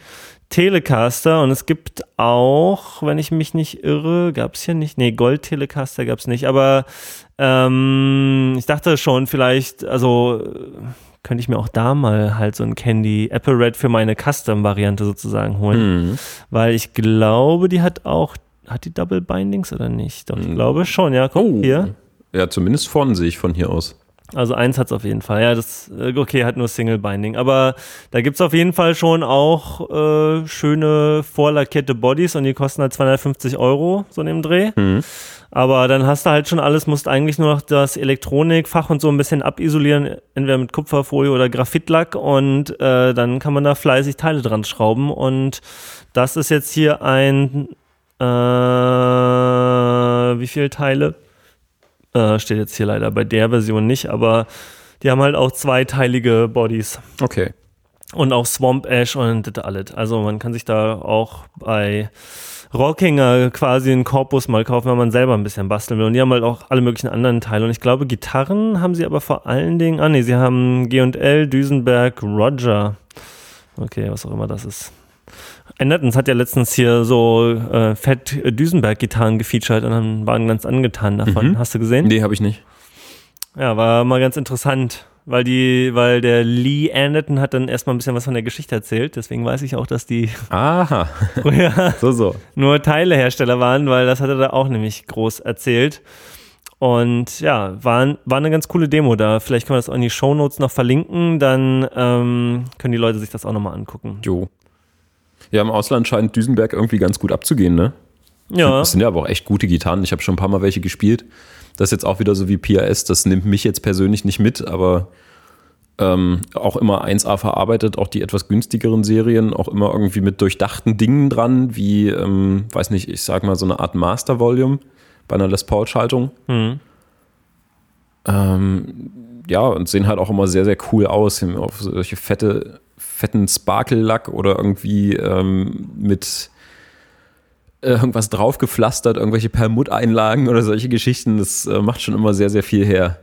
Telecaster und es gibt auch, wenn ich mich nicht irre, gab es hier nicht, nee, Gold Telecaster gab es nicht, aber ähm, ich dachte schon, vielleicht, also könnte ich mir auch da mal halt so ein Candy Apple Red für meine Custom-Variante sozusagen holen, mhm. weil ich glaube, die hat auch, hat die Double Bindings oder nicht? Doch, ich mhm. glaube schon, ja, guck oh. hier. Ja, zumindest vorne sehe ich von hier aus. Also eins hat es auf jeden Fall. Ja, das, äh, okay, hat nur Single Binding. Aber da gibt es auf jeden Fall schon auch äh, schöne vorlackierte Bodies und die kosten halt 250 Euro, so in dem Dreh. Mhm. Aber dann hast du halt schon alles, musst eigentlich nur noch das Elektronikfach und so ein bisschen abisolieren, entweder mit Kupferfolie oder Graphitlack und äh, dann kann man da fleißig Teile dran schrauben. Und das ist jetzt hier ein, äh, wie viele Teile? Äh, steht jetzt hier leider bei der Version nicht, aber die haben halt auch zweiteilige Bodies. Okay. Und auch Swamp Ash und das alles. Also man kann sich da auch bei Rockinger quasi einen Korpus mal kaufen, wenn man selber ein bisschen basteln will. Und die haben halt auch alle möglichen anderen Teile. Und ich glaube, Gitarren haben sie aber vor allen Dingen, ah nee, sie haben G&L, Düsenberg, Roger. Okay, was auch immer das ist. Andertons hat ja letztens hier so äh, Fett Düsenberg-Gitarren gefeatured und dann waren ganz angetan davon. Mhm. Hast du gesehen? Nee, habe ich nicht. Ja, war mal ganz interessant, weil die, weil der Lee Anderton hat dann erstmal ein bisschen was von der Geschichte erzählt. Deswegen weiß ich auch, dass die Aha. so, so. nur Teilehersteller waren, weil das hat er da auch nämlich groß erzählt. Und ja, war, war eine ganz coole Demo da. Vielleicht können wir das auch in die Shownotes noch verlinken, dann ähm, können die Leute sich das auch nochmal angucken. Jo. Ja, im Ausland scheint Düsenberg irgendwie ganz gut abzugehen, ne? Ja. Das sind ja aber auch echt gute Gitarren. Ich habe schon ein paar Mal welche gespielt. Das ist jetzt auch wieder so wie PRS. Das nimmt mich jetzt persönlich nicht mit, aber ähm, auch immer 1A verarbeitet, auch die etwas günstigeren Serien, auch immer irgendwie mit durchdachten Dingen dran, wie, ähm, weiß nicht, ich sag mal so eine Art Master Volume bei einer Les Paul-Schaltung. Mhm. Ähm, ja, und sehen halt auch immer sehr, sehr cool aus. Auf solche fette fetten Sparkle-Lack oder irgendwie ähm, mit irgendwas draufgepflastert, irgendwelche Perlmutteinlagen oder solche Geschichten. Das äh, macht schon immer sehr, sehr viel her.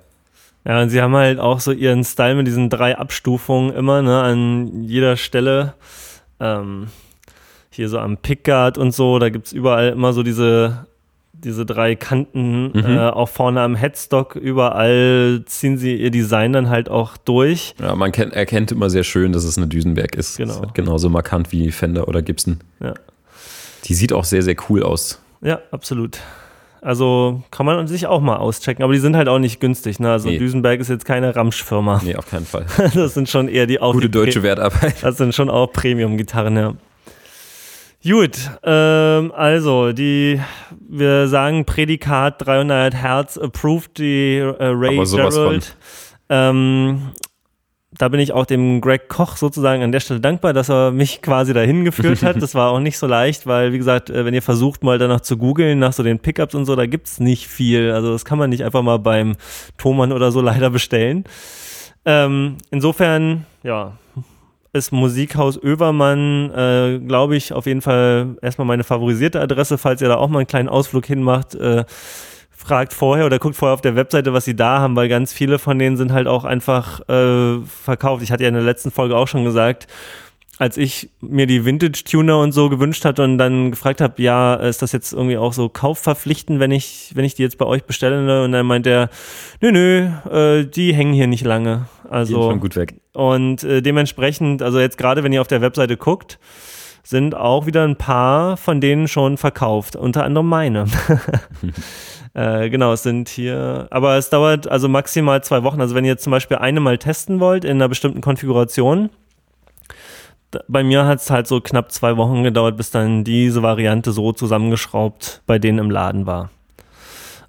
Ja, und sie haben halt auch so ihren Style mit diesen drei Abstufungen immer, ne, an jeder Stelle. Ähm, hier so am Pickguard und so, da gibt es überall immer so diese diese drei Kanten mhm. äh, auch vorne am Headstock überall ziehen sie ihr Design dann halt auch durch. Ja, man erkennt immer sehr schön, dass es eine Düsenberg ist. Genau. Ist halt genauso markant wie Fender oder Gibson. Ja. Die sieht auch sehr, sehr cool aus. Ja, absolut. Also kann man sich auch mal auschecken, aber die sind halt auch nicht günstig. Ne? Also Nee. Düsenberg ist jetzt keine Ramsch-Firma. Nee, auf keinen Fall. Das sind schon eher die auch Gute die deutsche Pre- Wertarbeit. Das sind schon auch Premium-Gitarren, ja. Gut, ähm, also die, wir sagen Prädikat 300 Hertz approved, die äh, Ray. Gerald. Ähm, da bin ich auch dem Greg Koch sozusagen an der Stelle dankbar, dass er mich quasi dahin geführt hat. Das war auch nicht so leicht, weil, wie gesagt, äh, wenn ihr versucht, mal danach zu googeln, nach so den Pickups und so, da gibt's nicht viel. Also das kann man nicht einfach mal beim Thomann oder so leider bestellen. Ähm, insofern, ja, ist Musikhaus Övermann, äh, glaube ich, auf jeden Fall erstmal meine favorisierte Adresse, falls ihr da auch mal einen kleinen Ausflug hinmacht. Äh, fragt vorher oder guckt vorher auf der Webseite, was sie da haben, weil ganz viele von denen sind halt auch einfach äh, verkauft. Ich hatte ja in der letzten Folge auch schon gesagt, als ich mir die Vintage-Tuner und so gewünscht hatte und dann gefragt habe, ja, ist das jetzt irgendwie auch so kaufverpflichtend, wenn ich, wenn ich die jetzt bei euch bestelle? Und dann meint er, nö, nö, äh, die hängen hier nicht lange. Also schon gut weg. und äh, dementsprechend, also jetzt gerade wenn ihr auf der Webseite guckt, sind auch wieder ein paar von denen schon verkauft, unter anderem meine. äh, genau, es sind hier, aber es dauert also maximal zwei Wochen. Also wenn ihr zum Beispiel eine mal testen wollt in einer bestimmten Konfiguration, bei mir hat es halt so knapp zwei Wochen gedauert, bis dann diese Variante so zusammengeschraubt bei denen im Laden war.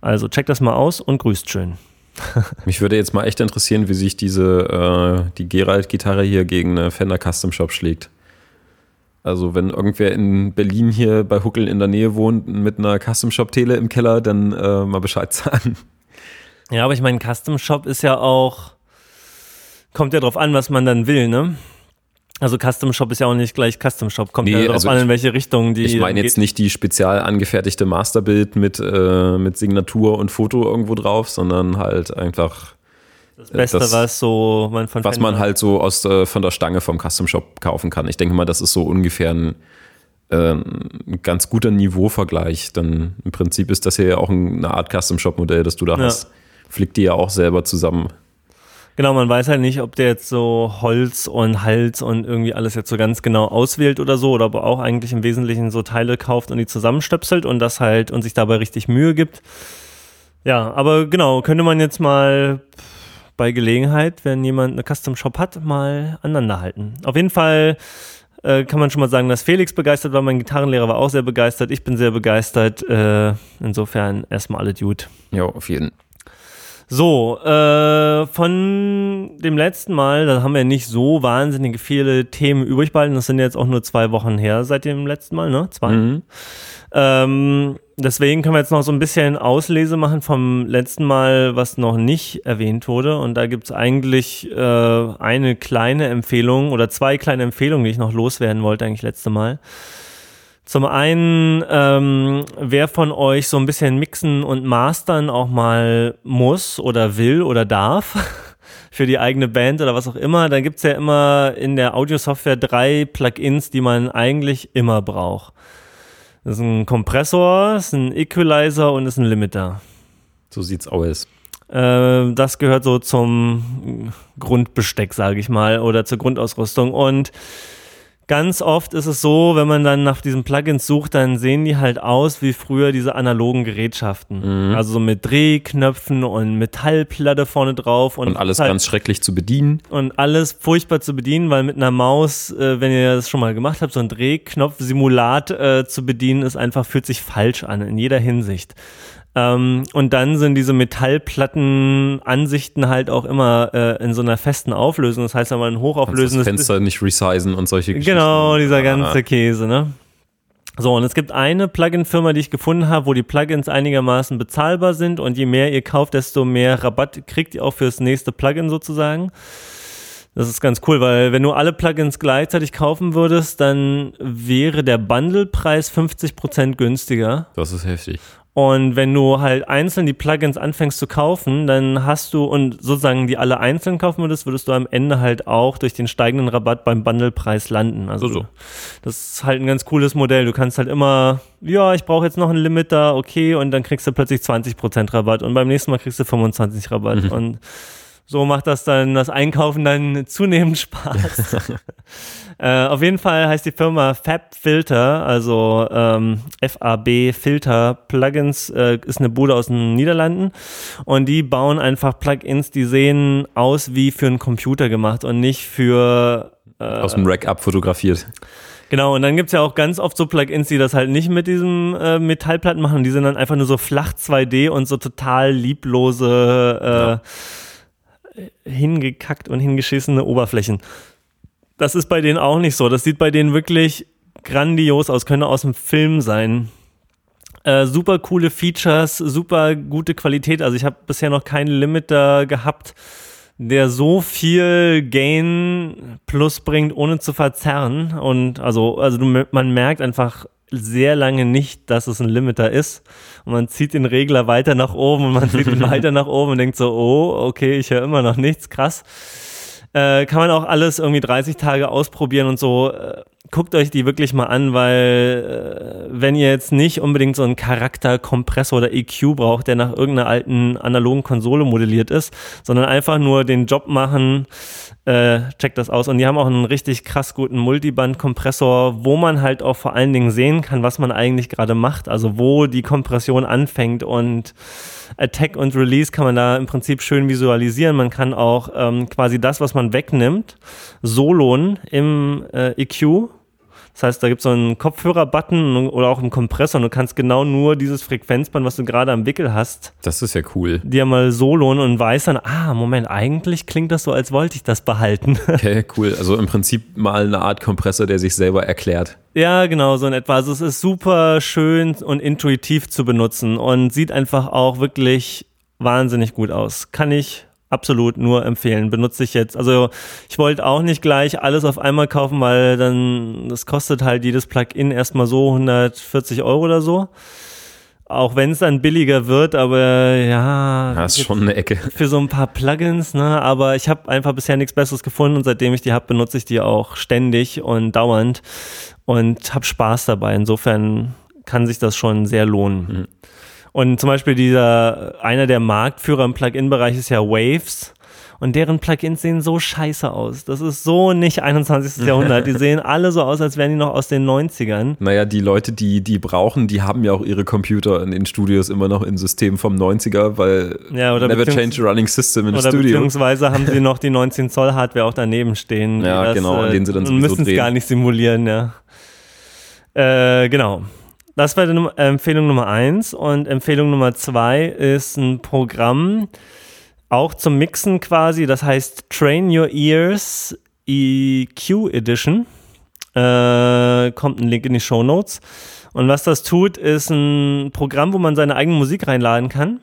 Also checkt das mal aus und grüßt schön. Mich würde jetzt mal echt interessieren, wie sich diese, äh, die Gerald-Gitarre hier gegen eine Fender Custom Shop schlägt. Also wenn irgendwer in Berlin hier bei Huckel in der Nähe wohnt mit einer Custom Shop Tele im Keller, dann äh, mal Bescheid sagen. Ja, aber ich meine, Custom Shop ist ja auch, kommt ja drauf an, was man dann will, ne? Also Custom Shop ist ja auch nicht gleich Custom Shop, kommt Nee, ja darauf also an, in welche Richtung die. Ich meine jetzt nicht die spezial angefertigte Masterbild mit, äh, mit Signatur und Foto irgendwo drauf, sondern halt einfach, das Beste, das- was so man von was Fender- man halt so aus, äh, von der Stange vom Custom Shop kaufen kann. Ich denke mal, das ist so ungefähr ein, äh, ein ganz guter Niveauvergleich. Dann im Prinzip ist das hier ja auch ein- eine Art Custom Shop Modell, das du da Ja. hast. Flickt die ja auch selber zusammen. Genau, man weiß halt nicht, ob der jetzt so Holz und Hals und irgendwie alles jetzt so ganz genau auswählt oder so, oder ob er auch eigentlich im Wesentlichen so Teile kauft und die zusammenstöpselt und das halt und sich dabei richtig Mühe gibt. Ja, aber genau, könnte man jetzt mal bei Gelegenheit, wenn jemand eine Custom Shop hat, mal aneinander halten. Auf jeden Fall äh, kann man schon mal sagen, dass Felix begeistert war, mein Gitarrenlehrer war auch sehr begeistert, ich bin sehr begeistert. Äh, insofern erstmal alle Dude. Ja, auf jeden. So, äh, von dem letzten Mal, da haben wir nicht so wahnsinnig viele Themen übrig behalten. Das sind jetzt auch nur zwei Wochen her seit dem letzten Mal, ne? Zwei. Mhm. Ähm, deswegen können wir jetzt noch so ein bisschen Auslese machen vom letzten Mal, was noch nicht erwähnt wurde. Und da gibt's eigentlich äh, eine kleine Empfehlung oder zwei kleine Empfehlungen, die ich noch loswerden wollte, eigentlich letzte Mal. Zum einen, ähm, wer von euch so ein bisschen mixen und mastern auch mal muss oder will oder darf für die eigene Band oder was auch immer, dann gibt's ja immer in der Audiosoftware drei Plugins, die man eigentlich immer braucht. Das ist ein Kompressor, das ist ein Equalizer und das ist ein Limiter. So sieht's aus. Äh, das gehört so zum Grundbesteck, sage ich mal, oder zur Grundausrüstung. Und ganz oft ist es so, wenn man dann nach diesen Plugins sucht, dann sehen die halt aus wie früher diese analogen Gerätschaften. Also so mit Drehknöpfen und Metallplatte vorne drauf. Und, Und alles halt ganz schrecklich zu bedienen. und alles furchtbar zu bedienen, weil mit einer Maus, äh, wenn ihr das schon mal gemacht habt, so ein Drehknopf-Simulat äh, zu bedienen, ist einfach, fühlt sich falsch an, in jeder Hinsicht. Ähm, und dann sind diese Metallplatten-Ansichten halt auch immer äh, in so einer festen Auflösung. Das heißt, wenn man ein Kannst das hochauflösendes Fenster nicht resizen und solche Geschichten. Genau, dieser Ah. ganze Käse, ne? So, und es gibt eine Plugin-Firma, die ich gefunden habe, wo die Plugins einigermaßen bezahlbar sind und je mehr ihr kauft, desto mehr Rabatt kriegt ihr auch fürs nächste Plugin sozusagen. Das ist ganz cool, weil wenn du alle Plugins gleichzeitig kaufen würdest, dann wäre der Bundlepreis 50% günstiger. Das ist heftig. Und wenn du halt einzeln die Plugins anfängst zu kaufen, dann hast du und sozusagen die alle einzeln kaufen würdest, würdest du am Ende halt auch durch den steigenden Rabatt beim Bundlepreis landen. Also So, so. das ist halt ein ganz cooles Modell. Du kannst halt immer, ja, ich brauche jetzt noch einen Limiter, okay, und dann kriegst du plötzlich 20% Rabatt und beim nächsten Mal kriegst du 25 Rabatt und So macht das dann das Einkaufen dann zunehmend Spaß. äh, auf jeden Fall heißt die Firma Fab Filter, also ähm, FAB Filter Plugins, äh, ist eine Bude aus den Niederlanden und die bauen einfach Plugins, die sehen aus wie für einen Computer gemacht und nicht für äh, aus dem Rack abfotografiert. Genau, und dann gibt's ja auch ganz oft so Plugins, die das halt nicht mit diesem äh, Metallplatten machen. Die sind dann einfach nur so flach 2D und so total lieblose äh, ja hingekackt und hingeschissene Oberflächen. Das ist bei denen auch nicht so. Das sieht bei denen wirklich grandios aus, könnte aus dem Film sein. Äh, super coole Features, super gute Qualität. Also ich habe bisher noch keinen Limiter gehabt, der so viel Gain plus bringt, ohne zu verzerren. Und also, also du, man merkt einfach sehr lange nicht, dass es ein Limiter ist. Und man zieht den Regler weiter nach oben und man zieht ihn weiter nach oben und denkt so, oh, okay, ich höre immer noch nichts, krass. Äh, kann man auch alles irgendwie 30 Tage ausprobieren und so. Äh, guckt euch die wirklich mal an, weil äh, wenn ihr jetzt nicht unbedingt so einen Charakterkompressor oder EQ braucht, der nach irgendeiner alten analogen Konsole modelliert ist, sondern einfach nur den Job machen, äh, checkt das aus. Und die haben auch einen richtig krass guten Multiband-Kompressor, wo man halt auch vor allen Dingen sehen kann, was man eigentlich gerade macht. Also wo die Kompression anfängt und Attack und Release kann man da im Prinzip schön visualisieren. Man kann auch ähm, quasi das, was man wegnimmt, soloen im äh, EQ das heißt, da gibt es so einen Kopfhörer-Button oder auch einen Kompressor und du kannst genau nur dieses Frequenzband, was du gerade am Wickel hast. Das ist ja cool. Dir mal soloen und weiß dann, ah, Moment, eigentlich klingt das so, als wollte ich das behalten. Okay, cool. Also im Prinzip mal eine Art Kompressor, der sich selber erklärt. Ja, genau, so in etwa. Also es ist super schön und intuitiv zu benutzen und sieht einfach auch wirklich wahnsinnig gut aus. Kann ich absolut nur empfehlen. Benutze ich jetzt. Also ich wollte auch nicht gleich alles auf einmal kaufen, weil dann das kostet halt jedes Plugin erstmal so 140 Euro oder so. Auch wenn es dann billiger wird, aber ja. Das ist schon eine Ecke. Für so ein paar Plugins, ne? Aber ich habe einfach bisher nichts Besseres gefunden und seitdem ich die habe, benutze ich die auch ständig und dauernd und habe Spaß dabei. Insofern kann sich das schon sehr lohnen. Mhm. Und zum Beispiel dieser, einer der Marktführer im Plugin-Bereich ist ja Waves. Und deren Plugins sehen so scheiße aus. Das ist so nicht 21. Jahrhundert. Die sehen alle so aus, als wären die noch aus den 90ern. Naja, die Leute, die die brauchen, die haben ja auch ihre Computer in den Studios immer noch im System vom 90er, weil ja, oder never change a running system in oder Studio. Beziehungsweise haben sie noch die 19 Zoll Hardware auch daneben stehen. Ja, das, genau, an denen sie dann sowieso müssen es gar nicht simulieren, ja. Äh, genau. Das war die Empfehlung Nummer eins. Und Empfehlung Nummer zwei ist ein Programm, auch zum Mixen quasi. Das heißt Train Your Ears EQ Edition. Äh, kommt ein Link in die Show Notes. Und was das tut, ist ein Programm, wo man seine eigene Musik reinladen kann.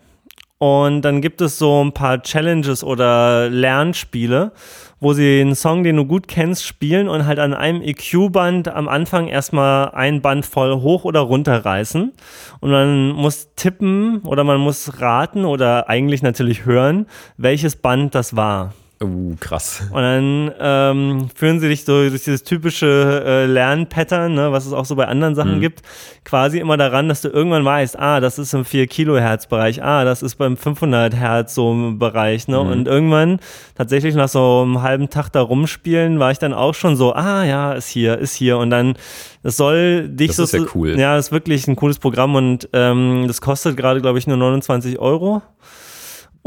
Und dann gibt es so ein paar Challenges oder Lernspiele wo sie einen Song, den du gut kennst, spielen und halt an einem EQ-Band am Anfang erstmal ein Band voll hoch oder runter reißen. Und man muss tippen oder man muss raten oder eigentlich natürlich hören, welches Band das war. Uh, krass. Und dann ähm, führen sie dich so durch dieses typische äh, Lernpattern, ne, was es auch so bei anderen Sachen mhm. gibt, quasi immer daran, dass du irgendwann weißt, ah, das ist im 4 Kilohertz Bereich, ah, das ist beim 500 Hertz so im Bereich, ne, mhm. und irgendwann tatsächlich nach so einem halben Tag da rumspielen, war ich dann auch schon so, ah, ja, ist hier, ist hier, und dann das soll dich das so. Das ist ja cool. Ja, das ist wirklich ein cooles Programm und ähm, das kostet gerade, glaube ich, nur 29 Euro.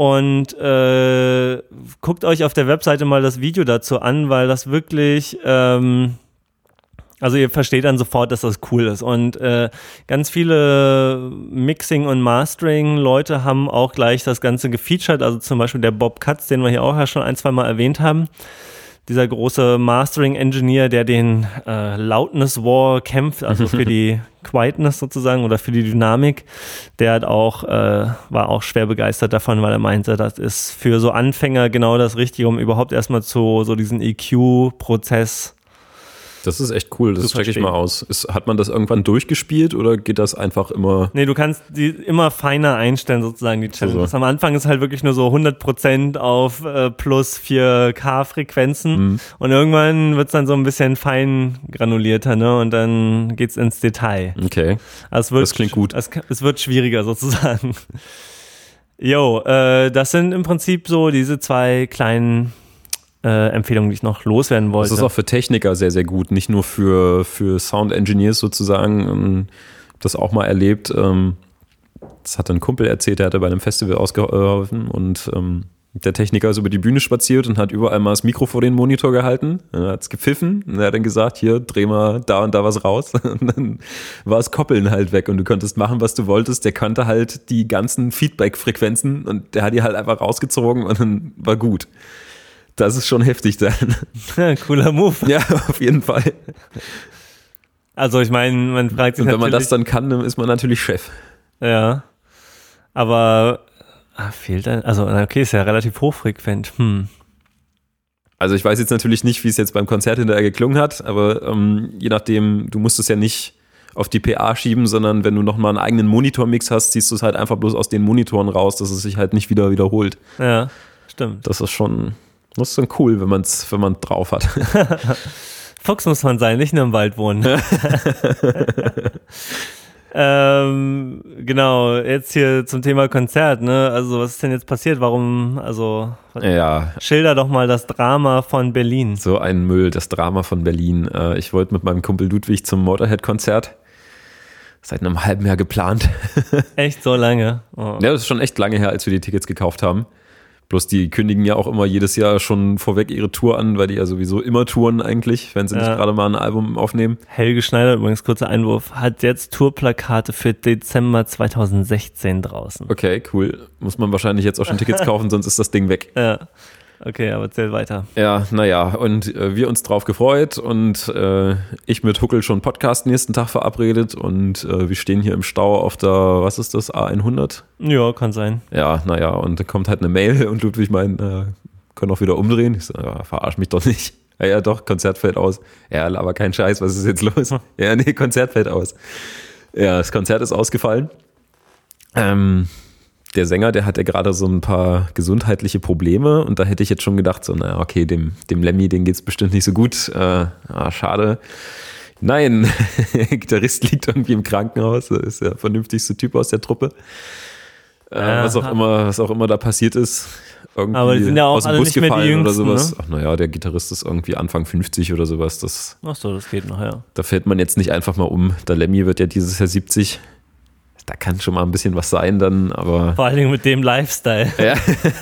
Und äh, guckt euch auf der Webseite mal das Video dazu an, weil das wirklich, ähm, also ihr versteht dann sofort, dass das cool ist. Und äh, ganz viele Mixing- und Mastering-Leute haben auch gleich das Ganze gefeatured. Also zum Beispiel der Bob Katz, den wir hier auch ja schon ein, zwei Mal erwähnt haben dieser große Mastering-Engineer, der den äh, Loudness War kämpft, also für die Quietness sozusagen oder für die Dynamik, der hat auch, äh, war auch schwer begeistert davon, weil er meinte, das ist für so Anfänger genau das Richtige, um überhaupt erstmal zu so diesen EQ-Prozess das ist echt cool, das checke ich mal aus. Ist, hat man das irgendwann durchgespielt oder geht das einfach immer? Nee, du kannst die immer feiner einstellen, sozusagen, die Challenge. Also. Am Anfang ist halt wirklich nur so 100% auf äh, plus 4K-Frequenzen mhm. und irgendwann wird es dann so ein bisschen fein granulierter, ne? Und dann geht's ins Detail. Okay. Also wird, das klingt gut. Es, es wird schwieriger sozusagen. Jo, äh, das sind im Prinzip so diese zwei kleinen äh, Empfehlungen, die ich noch loswerden wollte. Das ist auch für Techniker sehr, sehr gut, nicht nur für, für Sound Engineers sozusagen. Ähm, das auch mal erlebt. Ähm, das hat ein Kumpel erzählt, der hatte bei einem Festival ausgeholfen und ähm, der Techniker ist über die Bühne spaziert und hat überall mal das Mikro vor den Monitor gehalten. Er hat es gepfiffen und er hat dann gesagt, hier, dreh mal da und da was raus. Und dann war das Koppeln halt weg und du konntest machen, was du wolltest. Der kannte halt die ganzen Feedback-Frequenzen und der hat die halt einfach rausgezogen und dann war gut. Das ist schon heftig dann. Cooler Move. Ja, auf jeden Fall. Also ich meine, man fragt sich Und wenn man das dann kann, dann ist man natürlich Chef. ja, aber ah, fehlt ein, also okay, ist ja relativ hochfrequent. Hm. Also ich weiß jetzt natürlich nicht, wie es jetzt beim Konzert hinterher geklungen hat, aber ähm, je nachdem, du musst es ja nicht auf die PA schieben, sondern wenn du nochmal einen eigenen Monitormix hast, ziehst du es halt einfach bloß aus den Monitoren raus, dass es sich halt nicht wieder wiederholt. Ja, stimmt. Das ist schon, das ist schon cool, wenn man es wenn man drauf hat. Fuchs muss man sein, nicht nur im Wald wohnen. ähm, genau, jetzt hier zum Thema Konzert, ne? Also, was ist denn jetzt passiert? Warum, also, ja, schilder doch mal das Drama von Berlin. so ein Müll, das Drama von Berlin. Äh, Ich wollte mit meinem Kumpel Ludwig zum Motorhead-Konzert. Seit einem halben Jahr geplant. Echt so lange. Oh. Ja, das ist schon echt lange her, als wir die Tickets gekauft haben. Bloß die kündigen ja auch immer jedes Jahr schon vorweg ihre Tour an, weil die ja sowieso immer touren eigentlich, wenn sie nicht Ja. gerade mal ein Album aufnehmen. Helge Schneider, übrigens kurzer Einwurf, hat jetzt Tourplakate für Dezember 2016 draußen. Okay, cool. Muss man wahrscheinlich jetzt auch schon Tickets kaufen, sonst ist das Ding weg. Ja. Okay, aber zähl weiter. Ja, naja, und äh, wir uns drauf gefreut und äh, ich mit Huckel schon Podcast nächsten Tag verabredet und äh, wir stehen hier im Stau auf der, was ist das, A100? Ja, kann sein. Ja, naja, und dann kommt halt eine Mail und Ludwig meint, äh, können auch wieder umdrehen. Ich so, ja, verarsch mich doch nicht. Ja, ja, doch, Konzert fällt aus. Ja, aber kein Scheiß, was ist jetzt los? Ja, nee, Konzert fällt aus. Ja, das Konzert ist ausgefallen. Ähm, der Sänger, der hatte gerade so ein paar gesundheitliche Probleme und da hätte ich jetzt schon gedacht, so, naja, okay, dem, dem Lemmy, den geht's bestimmt nicht so gut. Äh, ah, schade. Nein, der Gitarrist liegt irgendwie im Krankenhaus, das ist der vernünftigste Typ aus der Truppe. Äh, Ja. was, auch immer, was auch immer da passiert ist. Irgendwie Aber die sind ja auch aus dem alle Bus nicht mehr die gefallen oder Jüngsten, sowas. ne? Ach naja, der Gitarrist ist irgendwie Anfang 50 oder sowas. Das, Ach so, das geht noch, ja. da fällt man jetzt nicht einfach mal um. Der Lemmy wird ja dieses Jahr 70. Da kann schon mal ein bisschen was sein dann, aber Vor allen Dingen mit dem Lifestyle. ja,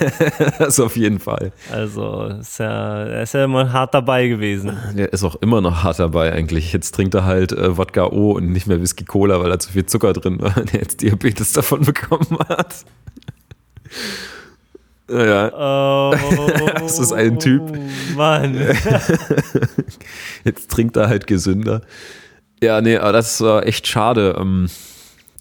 das auf jeden Fall. Also, ist ja, er ist ja immer hart dabei gewesen. Der ist auch immer noch hart dabei eigentlich. Jetzt trinkt er halt äh, Wodka O und nicht mehr Whisky Cola, weil da zu viel Zucker drin war, der jetzt Diabetes davon bekommen hat. Naja, Oh, Das ist ein Typ. Mann. jetzt trinkt er halt gesünder. Ja, nee, aber das war echt schade. Ähm,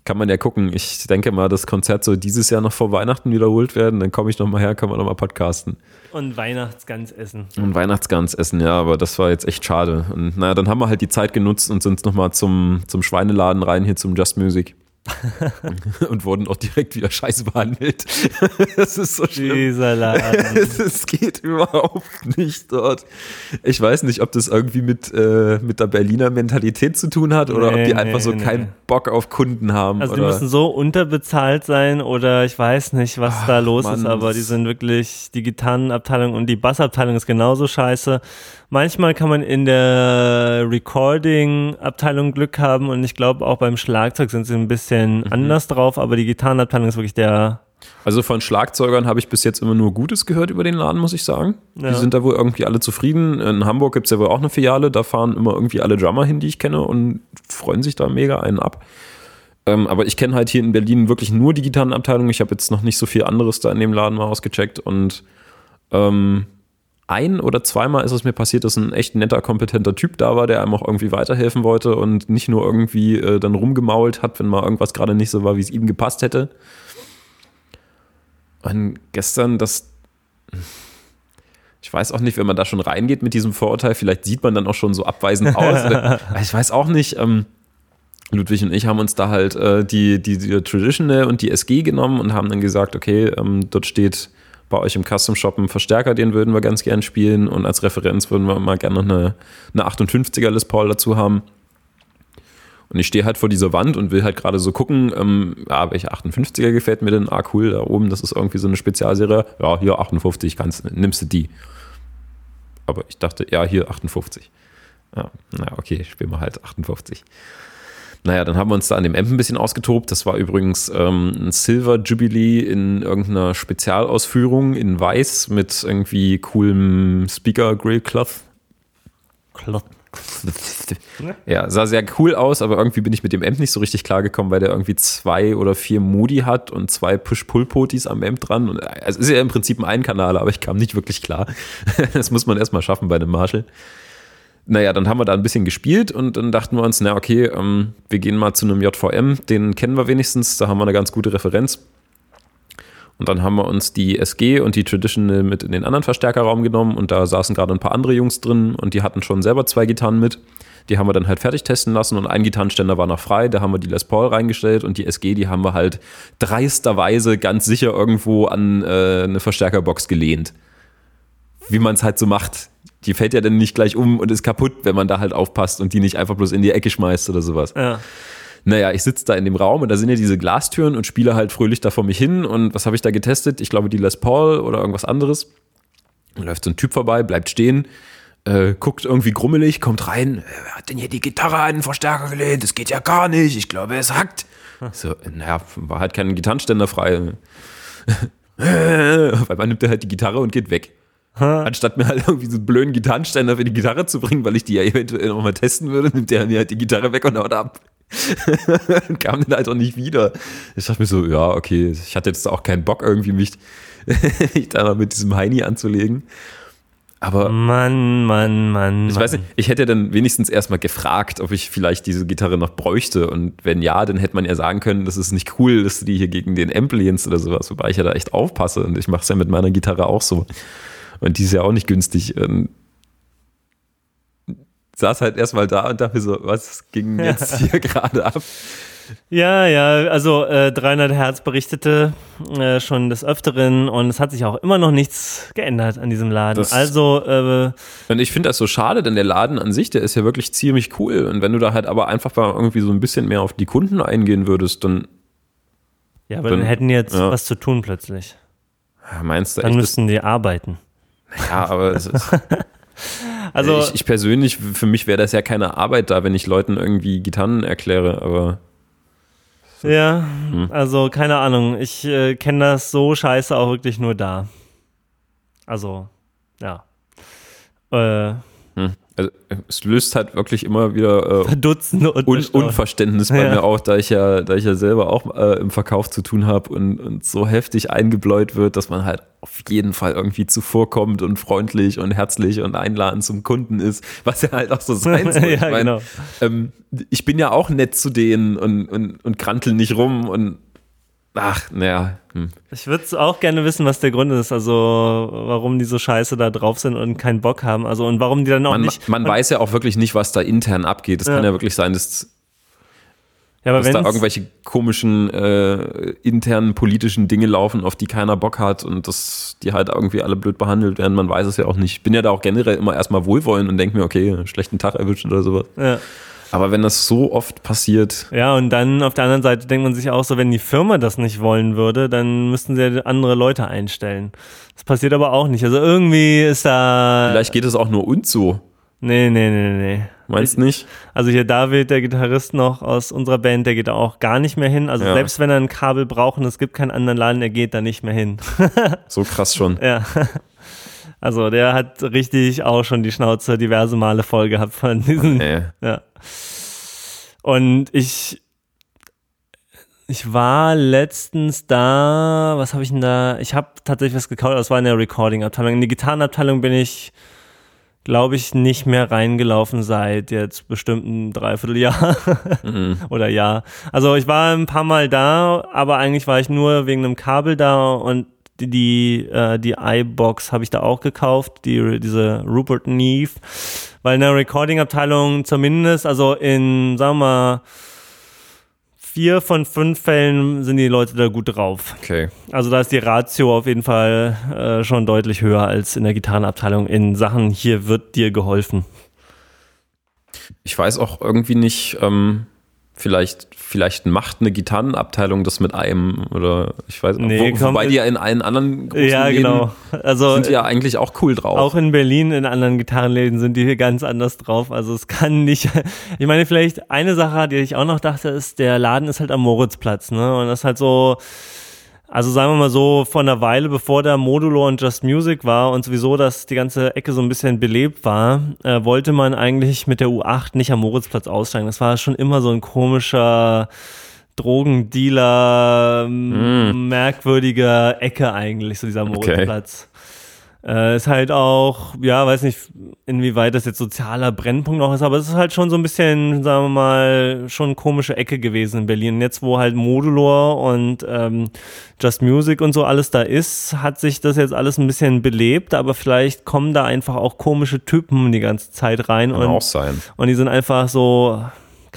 kann man ja gucken. Ich denke mal, das Konzert soll dieses Jahr noch vor Weihnachten wiederholt werden. Dann komme ich noch mal her, kann man noch mal podcasten. Und Weihnachtsgans essen. Und Weihnachtsgans essen, ja, aber das war jetzt echt schade. Und naja, dann haben wir halt die Zeit genutzt und sind nochmal zum, zum Schweineladen rein, hier zum Just Music. und wurden auch direkt wieder scheiße behandelt. das ist so schlimm. Dieser Laden. Es geht überhaupt nicht dort. Ich weiß nicht, ob das irgendwie mit, äh, mit der Berliner Mentalität zu tun hat oder ob Nee, die einfach nee, so nee. keinen Bock auf Kunden haben. Also die oder müssen so unterbezahlt sein oder ich weiß nicht, was da los Mann, ist, aber die sind wirklich, die Gitarrenabteilung und die Bassabteilung ist genauso scheiße. Manchmal kann man in der Recording-Abteilung Glück haben und ich glaube auch beim Schlagzeug sind sie ein bisschen Mhm. anders drauf, aber die Gitarrenabteilung ist wirklich der, Also von Schlagzeugern habe ich bis jetzt immer nur Gutes gehört über den Laden, muss ich sagen. Ja. Die sind da wohl irgendwie alle zufrieden. In Hamburg gibt es ja wohl auch eine Filiale, da fahren immer irgendwie alle Drummer hin, die ich kenne und freuen sich da mega einen ab. Ähm, aber ich kenne halt hier in Berlin wirklich nur die Gitarrenabteilung. Ich habe jetzt noch nicht so viel anderes da in dem Laden mal ausgecheckt und ähm, ein oder zweimal ist es mir passiert, dass ein echt netter, kompetenter Typ da war, der einem auch irgendwie weiterhelfen wollte und nicht nur irgendwie äh, dann rumgemault hat, wenn mal irgendwas gerade nicht so war, wie es ihm gepasst hätte. Und gestern, das. Ich weiß auch nicht, wenn man da schon reingeht mit diesem Vorurteil, vielleicht sieht man dann auch schon so abweisend aus. Oder- ich weiß auch nicht. Ähm, Ludwig und ich haben uns da halt äh, die, die, die Traditional und die SG genommen und haben dann gesagt, okay, ähm, dort steht bei euch im Custom Shop ein Verstärker, den würden wir ganz gern spielen und als Referenz würden wir mal gerne noch eine, eine 58er Les Paul dazu haben. Und ich stehe halt vor dieser Wand und will halt gerade so gucken, ähm, ja, welche 58er gefällt mir denn? Ah, cool, da oben, das ist irgendwie so eine Spezialserie. Ja, hier 58, kannst, nimmst du die. Aber ich dachte, ja, hier 58. Ja, na okay, spielen wir halt 58. Naja, dann haben wir uns da an dem Amp ein bisschen ausgetobt. Das war übrigens ähm, ein Silver Jubilee in irgendeiner Spezialausführung in Weiß mit irgendwie coolem Speaker Grill Cloth. Cloth. Ja, sah sehr cool aus, aber irgendwie bin ich mit dem Amp nicht so richtig klargekommen, weil der irgendwie zwei oder vier Moody hat und zwei Push-Pull-Potis am Amp dran. Und, also ist ja im Prinzip ein Einkanal, aber ich kam nicht wirklich klar. Das muss man erstmal schaffen bei einem Marshall. Naja, dann haben wir da ein bisschen gespielt und dann dachten wir uns, na okay, ähm, wir gehen mal zu einem JVM, den kennen wir wenigstens, da haben wir eine ganz gute Referenz. Und dann haben wir uns die SG und die Traditional mit in den anderen Verstärkerraum genommen und da saßen gerade ein paar andere Jungs drin und die hatten schon selber zwei Gitarren mit. Die haben wir dann halt fertig testen lassen und ein Gitarrenständer war noch frei. Da haben wir die Les Paul reingestellt und die SG, die haben wir halt dreisterweise ganz sicher irgendwo an äh, eine Verstärkerbox gelehnt. Wie man es halt so macht. Die fällt ja dann nicht gleich um und ist kaputt, wenn man da halt aufpasst und die nicht einfach bloß in die Ecke schmeißt oder sowas. Ja. Naja, ich sitze da in dem Raum und da sind ja diese Glastüren und spiele halt fröhlich da vor mich hin. Und was habe ich da getestet? Ich glaube, die Les Paul oder irgendwas anderes. Da läuft so ein Typ vorbei, bleibt stehen, äh, guckt irgendwie grummelig, kommt rein. Wer hat denn hier die Gitarre an den Verstärker gelehnt? Das geht ja gar nicht. Ich glaube, es hackt. So, naja, war halt kein Gitarrenständer frei. Weil man nimmt er halt die Gitarre und geht weg. Anstatt mir halt irgendwie so einen blöden Gitarrenständer für die Gitarre zu bringen, weil ich die ja eventuell nochmal testen würde, nimmt er mir halt die Gitarre weg und haut ab. kam dann halt auch nicht wieder. Ich dachte mir so, ja, okay, ich hatte jetzt auch keinen Bock irgendwie mich, mich da mal mit diesem Heini anzulegen. Aber Mann, Mann, Mann. Ich weiß nicht, ich hätte dann wenigstens erstmal gefragt, ob ich vielleicht diese Gitarre noch bräuchte. Und wenn ja, dann hätte man ja sagen können, das ist nicht cool, dass du die hier gegen den Amp lehnst oder sowas, wobei ich ja da echt aufpasse. Und ich mache es ja mit meiner Gitarre auch so. Und die ist ja auch nicht günstig. Und saß halt erstmal da und dachte so, was ging jetzt hier gerade ab? Ja, ja, also äh, 300 Hertz berichtete äh, schon des Öfteren und es hat sich auch immer noch nichts geändert an diesem Laden. Das- also, äh, Und ich finde das so schade, denn der Laden an sich, der ist ja wirklich ziemlich cool. Und wenn du da halt aber einfach mal irgendwie so ein bisschen mehr auf die Kunden eingehen würdest, dann ja, aber Dann- dann hätten die jetzt ja. was zu tun plötzlich. ja, meinst du Dann müssten die arbeiten. Ja, aber es ist, Also, ich, ich persönlich, für mich wäre das ja keine Arbeit da, wenn ich Leuten irgendwie Gitarren erkläre, aber ja, Hm. also keine Ahnung. Ich äh, kenne das so scheiße auch wirklich nur da. Also, ja. Äh. Also, es löst halt wirklich immer wieder äh, Verdutzende und Un Unverständnis bei Ja. mir auch, da ich ja, da ich ja selber auch äh, im Verkauf zu tun habe und, und so heftig eingebläut wird, dass man halt auf jeden Fall irgendwie zuvorkommt und freundlich und herzlich und einladend zum Kunden ist, was ja halt auch so sein soll. Ja, ich, mein, genau. ähm, ich bin ja auch nett zu denen und, und, und krantel nicht rum und ach, naja. Hm. Ich würde auch gerne wissen, was der Grund ist, also warum die so scheiße da drauf sind und keinen Bock haben. Also und warum die dann auch Man, nicht. man weiß ja auch wirklich nicht, was da intern abgeht. Es Ja. kann ja wirklich sein, dass ja, aber dass da irgendwelche komischen äh, internen politischen Dinge laufen, auf die keiner Bock hat und dass die halt irgendwie alle blöd behandelt werden. Man weiß es ja auch nicht. Ich bin ja da auch generell immer erstmal wohlwollend und denke mir, okay, einen schlechten Tag erwischt oder sowas. ja. Aber wenn das so oft passiert, ja, und dann auf der anderen Seite denkt man sich auch so, wenn die Firma das nicht wollen würde, dann müssten sie ja andere Leute einstellen. Das passiert aber auch nicht. Also irgendwie ist da. vielleicht geht es auch nur uns so. Nee, nee, nee, nee. Meinst du nicht? Also hier David, der Gitarrist noch aus unserer Band, der geht auch gar nicht mehr hin. Also Ja. selbst wenn er ein Kabel braucht und es gibt keinen anderen Laden, er geht da nicht mehr hin. So krass schon. Ja. Also der hat richtig auch schon die Schnauze diverse Male voll gehabt von diesen. Nee. Ja. Und ich ich war letztens da, was habe ich denn da? Ich habe tatsächlich was gekauft, das war in der Recording-Abteilung. In die Gitarrenabteilung bin ich, glaube ich, nicht mehr reingelaufen seit jetzt bestimmt ein Dreivierteljahr Mhm. oder Jahr. Also ich war ein paar Mal da, aber eigentlich war ich nur wegen einem Kabel da und die, die, äh, die iBox habe ich da auch gekauft, die, diese Rupert Neve, weil in der Recording-Abteilung zumindest, also in, sagen wir mal, vier von fünf Fällen sind die Leute da gut drauf. Okay. Also da ist die Ratio auf jeden Fall äh, schon deutlich höher als in der Gitarrenabteilung in Sachen, hier wird dir geholfen. Ich weiß auch irgendwie nicht, ähm, Vielleicht, vielleicht macht eine Gitarrenabteilung das mit einem oder ich weiß nicht. Nee, Wo, komm, wobei die ja in allen anderen großen Ja, Läden genau. Also sind die ja eigentlich auch cool drauf. Auch in Berlin in anderen Gitarrenläden sind die hier ganz anders drauf. Also es kann nicht. Ich meine, vielleicht eine Sache, die ich auch noch dachte, ist, der Laden ist halt am Moritzplatz, ne? Und das ist halt so. Also sagen wir mal so, vor einer Weile, bevor da Modulo und Just Music war und sowieso, dass die ganze Ecke so ein bisschen belebt war, äh, wollte man eigentlich mit der U8 nicht am Moritzplatz aussteigen. Das war schon immer so ein komischer Drogendealer, mm. merkwürdiger Ecke eigentlich, so dieser Moritzplatz. Äh, ist halt auch, ja, weiß nicht, inwieweit das jetzt sozialer Brennpunkt noch ist, aber es ist halt schon so ein bisschen, sagen wir mal, schon komische Ecke gewesen in Berlin. Jetzt, wo halt Modulor und ähm, Just Music und so alles da ist, hat sich das jetzt alles ein bisschen belebt, aber vielleicht kommen da einfach auch komische Typen die ganze Zeit rein. Kann und, auch sein. Und die sind einfach so,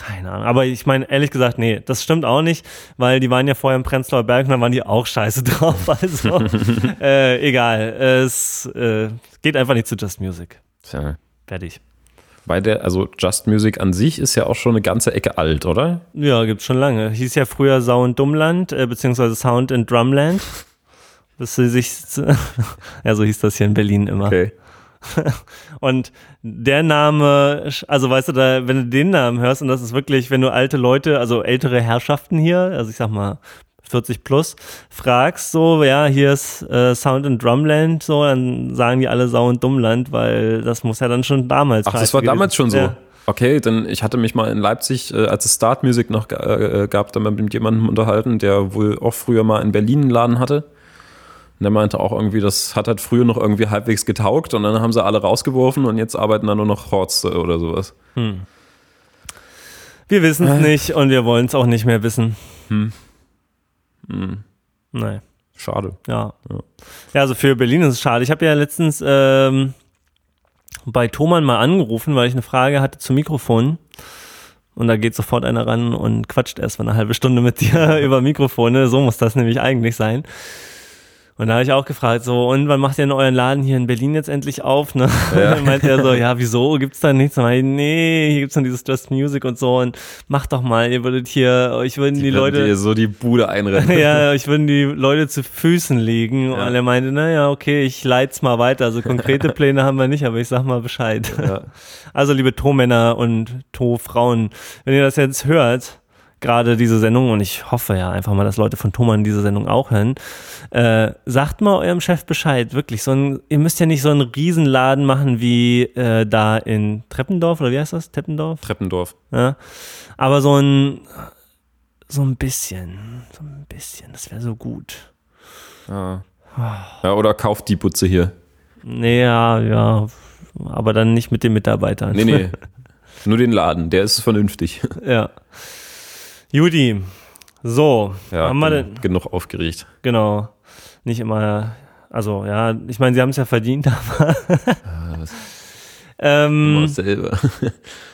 keine Ahnung. Aber ich meine, ehrlich gesagt, nee, das stimmt auch nicht, weil die waren ja vorher im Prenzlauer Berg und dann waren die auch scheiße drauf. Also, äh, egal. Es äh, geht einfach nicht zu Just Music. Tja. Fertig. Bei der, also Just Music an sich ist ja auch schon eine ganze Ecke alt, oder? Ja, gibt's schon lange. Hieß ja früher Sound Dummland, äh, beziehungsweise Sound in Drumland. Bis sie sich, ja, so hieß das hier in Berlin immer. Okay. Und der Name, also weißt du, da, wenn du den Namen hörst, und das ist wirklich, wenn du alte Leute, also ältere Herrschaften hier, also ich sag mal 40 plus, fragst so, ja, hier ist äh, Sound and Drumland, so, dann sagen die alle Sau und Dummland, weil das muss ja dann schon damals Ach, das war damals schon so. Ja. Okay, denn ich hatte mich mal in Leipzig, äh, als es Start Music noch äh, gab, dann mit jemandem unterhalten, der wohl auch früher mal in Berlin einen Laden hatte. Und der meinte auch irgendwie, das hat halt früher noch irgendwie halbwegs getaugt und dann haben sie alle rausgeworfen und jetzt arbeiten da nur noch Horste oder sowas. Hm. Wir wissen es nicht und wir wollen es auch nicht mehr wissen. Hm. Hm. Nein. Schade. Ja. Ja, also für Berlin ist es schade. Ich habe ja letztens ähm, bei Thomann mal angerufen, weil ich eine Frage hatte zum Mikrofon. Und da geht sofort einer ran und quatscht erst mal eine halbe Stunde mit dir über Mikrofone. So muss das nämlich eigentlich sein. Und da habe ich auch gefragt, so, und wann macht ihr denn euren Laden hier in Berlin jetzt endlich auf? Ne? Ja. Dann meinte er so, ja, wieso? Gibt's da nichts? Und ich, nee, hier gibt's dann dieses Just Music und so. Und macht doch mal, ihr würdet hier, euch würden die, Die Leute. dir so die Bude einrennen. ja, ich würden die Leute zu Füßen liegen. Ja. Und er meinte, naja, okay, ich leit's mal weiter. Also konkrete Pläne haben wir nicht, aber ich sag mal Bescheid. Ja. Also liebe To-Männer und To-Frauen, wenn ihr das jetzt hört, gerade diese Sendung, und ich hoffe ja einfach mal, dass Leute von Thomann diese Sendung auch hören, äh, sagt mal eurem Chef Bescheid, wirklich. So ein, ihr müsst ja nicht so einen Riesenladen machen wie äh, da in Treppendorf, oder wie heißt das? Teppendorf? Treppendorf. Ja. Aber so ein, so ein bisschen, so ein bisschen, das wäre so gut. Ja. ja, oder kauft die Butze hier. Ja, ja, aber dann nicht mit den Mitarbeitern. Nee, nee. Nur den Laden, der ist vernünftig. Ja. Judy, so, Ja, haben wir denn, genug aufgeregt. genau, nicht immer, also ja, ich meine, sie haben es ja verdient, aber ähm, Immer dasselbe.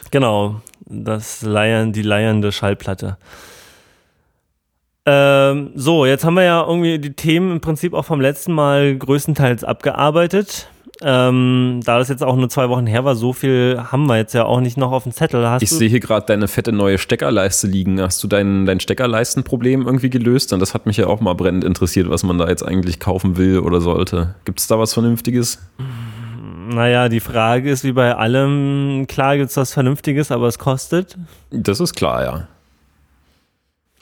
Genau, das Leiern, die leiernde Schallplatte. Ähm, so, jetzt haben wir ja irgendwie die Themen im Prinzip auch vom letzten Mal größtenteils abgearbeitet. Ähm, da das jetzt auch nur zwei Wochen her war, so viel haben wir jetzt ja auch nicht noch auf dem Zettel. Hast Ich sehe hier gerade deine fette neue Steckerleiste liegen. Hast du dein, dein Steckerleistenproblem irgendwie gelöst? Und das hat mich ja auch mal brennend interessiert, was man da jetzt eigentlich kaufen will oder sollte. Gibt es da was Vernünftiges? Naja, die Frage ist wie bei allem, klar gibt es was Vernünftiges, aber es kostet. Das ist klar, ja.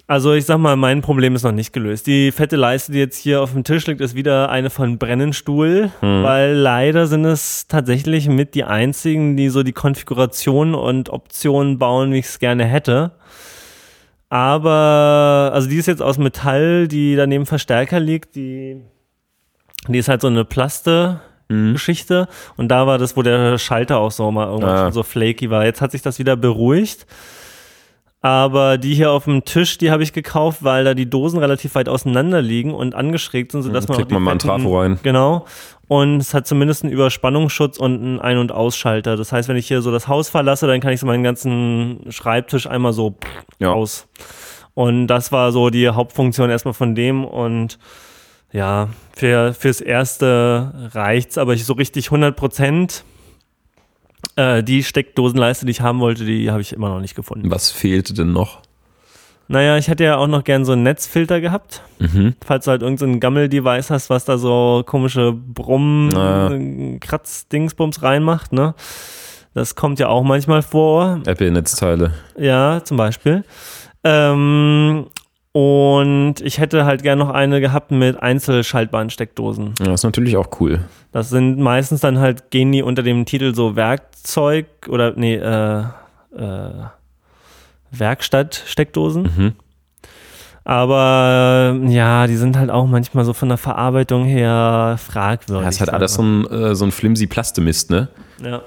Also ich sag mal, mein Problem ist noch nicht gelöst. Die fette Leiste, die jetzt hier auf dem Tisch liegt, ist wieder eine von Brennenstuhl, weil leider sind es tatsächlich mit die einzigen, die so die Konfiguration und Optionen bauen, wie ich es gerne hätte. Aber, also die ist jetzt aus Metall, die daneben Verstärker liegt, die, die ist halt so eine Plaste. Geschichte und da war das, wo der Schalter auch so mal irgendwann Ah. schon so flaky war. Jetzt hat sich das wieder beruhigt. Aber die hier auf dem Tisch, die habe ich gekauft, weil da die Dosen relativ weit auseinander liegen und angeschrägt sind, sodass man die man mal einen Trafo rein. Genau. Und es hat zumindest einen Überspannungsschutz und einen Ein- und Ausschalter. Das heißt, wenn ich hier so das Haus verlasse, dann kann ich so meinen ganzen Schreibtisch einmal so Ja. aus. Und das war so die Hauptfunktion erstmal von dem und ja, für, fürs Erste reicht's, aber ich so richtig 100 Prozent. Äh, die Steckdosenleiste, die ich haben wollte, die habe ich immer noch nicht gefunden. Was fehlte denn noch? Naja, ich hätte ja auch noch gern so einen Netzfilter gehabt. Mhm. Falls du halt irgendein so Gammel-Device hast, was da so komische Brumm-Kratz-Dingsbums reinmacht, ne? Das kommt ja auch manchmal vor. Apple-Netzteile. Ja, zum Beispiel. Ähm, und ich hätte halt gern noch eine gehabt mit einzelschaltbaren Steckdosen. Ja, ist natürlich auch cool. Das sind meistens dann halt, gehen die unter dem Titel so Werkzeug oder nee, äh, äh, Werkstatt-Steckdosen. Mhm. Aber ja, die sind halt auch manchmal so von der Verarbeitung her fragwürdig. Ja, ist halt alles so ein, äh, so ein flimsy Plastemist, ne? Ja.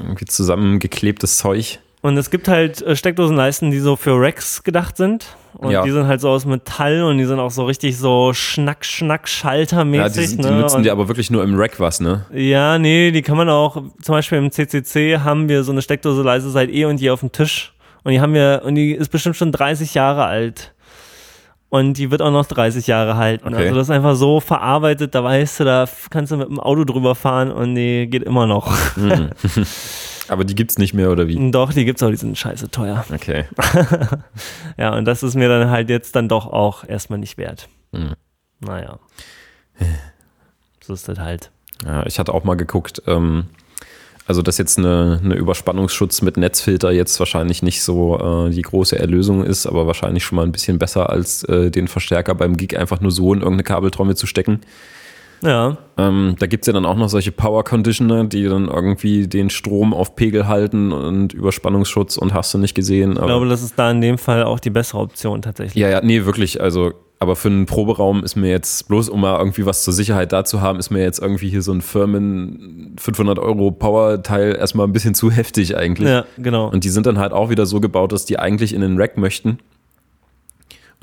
Irgendwie zusammengeklebtes Zeug. Und es gibt halt äh, Steckdosenleisten, die so für Racks gedacht sind. Und Ja. die sind halt so aus Metall und die sind auch so richtig so schnack, schnack, schaltermäßig. Ja, die, sind- die ne? nutzen und dir aber wirklich nur im Rack was, ne? Ja, nee, die kann man auch, zum Beispiel im CCC haben wir so eine Steckdose leise seit eh und je auf dem Tisch. Und die haben wir, und die ist bestimmt schon 30 Jahre alt. Und die wird auch noch 30 Jahre halten. Okay. Also das ist einfach so verarbeitet, da weißt du, da kannst du mit dem Auto drüber fahren und die geht immer noch. Aber die gibt's nicht mehr, oder wie? Doch, die gibt's auch, die sind scheiße teuer. Okay. Ja, und das ist mir dann halt jetzt dann doch auch erstmal nicht wert. Mhm. Naja. So ist das halt. Ja, ich hatte auch mal geguckt, ähm, also dass jetzt eine, eine Überspannungsschutz mit Netzfilter jetzt wahrscheinlich nicht so äh, die große Erlösung ist, aber wahrscheinlich schon mal ein bisschen besser als äh, den Verstärker beim Gig einfach nur so in irgendeine Kabeltrommel zu stecken. Ja, Ähm, da gibt's ja dann auch noch solche Power Conditioner, die dann irgendwie den Strom auf Pegel halten und Überspannungsschutz und hast du nicht gesehen. ich glaube, das ist da in dem Fall auch die bessere Option tatsächlich. ja, ja, nee, wirklich. Also, aber für einen Proberaum ist mir jetzt, bloß um mal irgendwie was zur Sicherheit da zu haben, ist mir jetzt irgendwie hier so ein Firmen 500 Euro Power-Teil erstmal ein bisschen zu heftig eigentlich. Ja, genau. Und die sind dann halt auch wieder so gebaut, dass die eigentlich in den Rack möchten.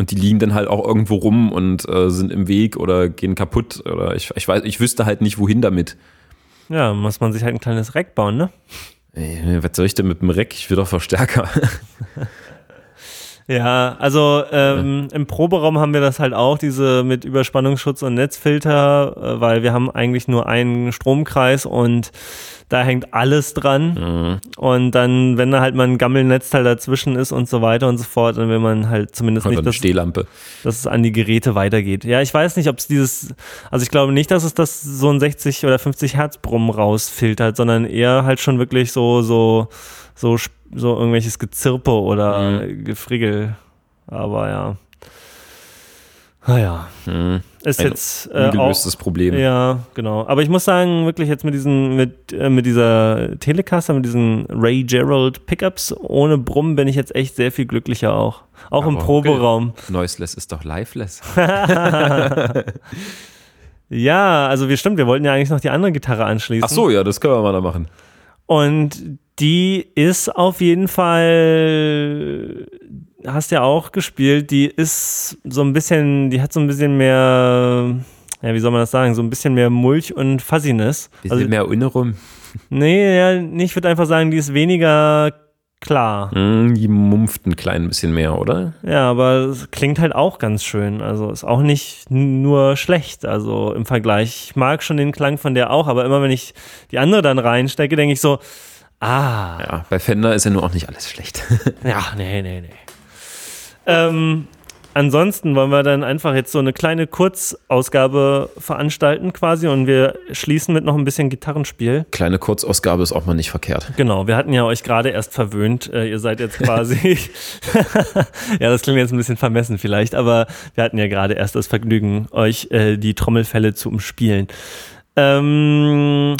Und die liegen dann halt auch irgendwo rum und äh, sind im Weg oder gehen kaputt. Oder ich, ich weiß, ich wüsste halt nicht, wohin damit. Ja, muss man sich halt ein kleines Rack bauen, ne? Ey, was soll ich denn mit dem Rack? Ich will doch Verstärker. Ja, also ähm, im Proberaum haben wir das halt auch, diese mit Überspannungsschutz und Netzfilter, äh, weil wir haben eigentlich nur einen Stromkreis und da hängt alles dran. Mhm. Und dann, wenn da halt mal ein Gammelnetzteil dazwischen ist und so weiter und so fort, dann will man halt zumindest Oder nicht, eine dass, Stehlampe. dass es an die Geräte weitergeht. Ja, ich weiß nicht, ob es dieses, also ich glaube nicht, dass es das so ein 60 oder 50 Hertz Brumm rausfiltert, sondern eher halt schon wirklich so, so, so, so irgendwelches Gezirpe oder Gefrickel. Aber ja. Naja. Mhm. Ist Ein jetzt äh, auch, Ungelöstes Problem. ja, genau. Aber ich muss sagen, wirklich jetzt mit diesen, mit, äh, mit dieser Telecaster, mit diesen Ray Gerald Pickups ohne Brumm bin ich jetzt echt sehr viel glücklicher auch. Auch im Aber Proberaum. Noiseless ist doch lifeless. Ja, also wir stimmt, wir wollten ja eigentlich noch die andere Gitarre anschließen. Ach so, ja, das können wir mal da machen. Und die ist auf jeden Fall, hast ja auch gespielt, die ist so ein bisschen, die hat so ein bisschen mehr, ja, wie soll man das sagen, so ein bisschen mehr Mulch und Fuzziness. Bisschen Also, mehr Innerum. nee, ja, nee, ich würde einfach sagen, die ist weniger klar. Mm, die mumpft ein klein bisschen mehr, oder? Ja, aber es klingt halt auch ganz schön. Also ist auch nicht nur schlecht. Also im Vergleich. Ich mag schon den Klang von der auch, aber immer wenn ich die andere dann reinstecke, denke ich so, ah, Ja, bei Fender ist ja nur auch nicht alles schlecht. ja, nee, nee, nee. Ähm, ansonsten wollen wir dann einfach jetzt so eine kleine Kurzausgabe veranstalten quasi und wir schließen mit noch ein bisschen Gitarrenspiel. Kleine Kurzausgabe ist auch mal nicht verkehrt. Genau, wir hatten ja euch gerade erst verwöhnt. Äh, ihr seid jetzt quasi. ja, das klingt jetzt ein bisschen vermessen vielleicht, aber wir hatten ja gerade erst das Vergnügen, euch äh, die Trommelfälle zu umspielen. Ähm,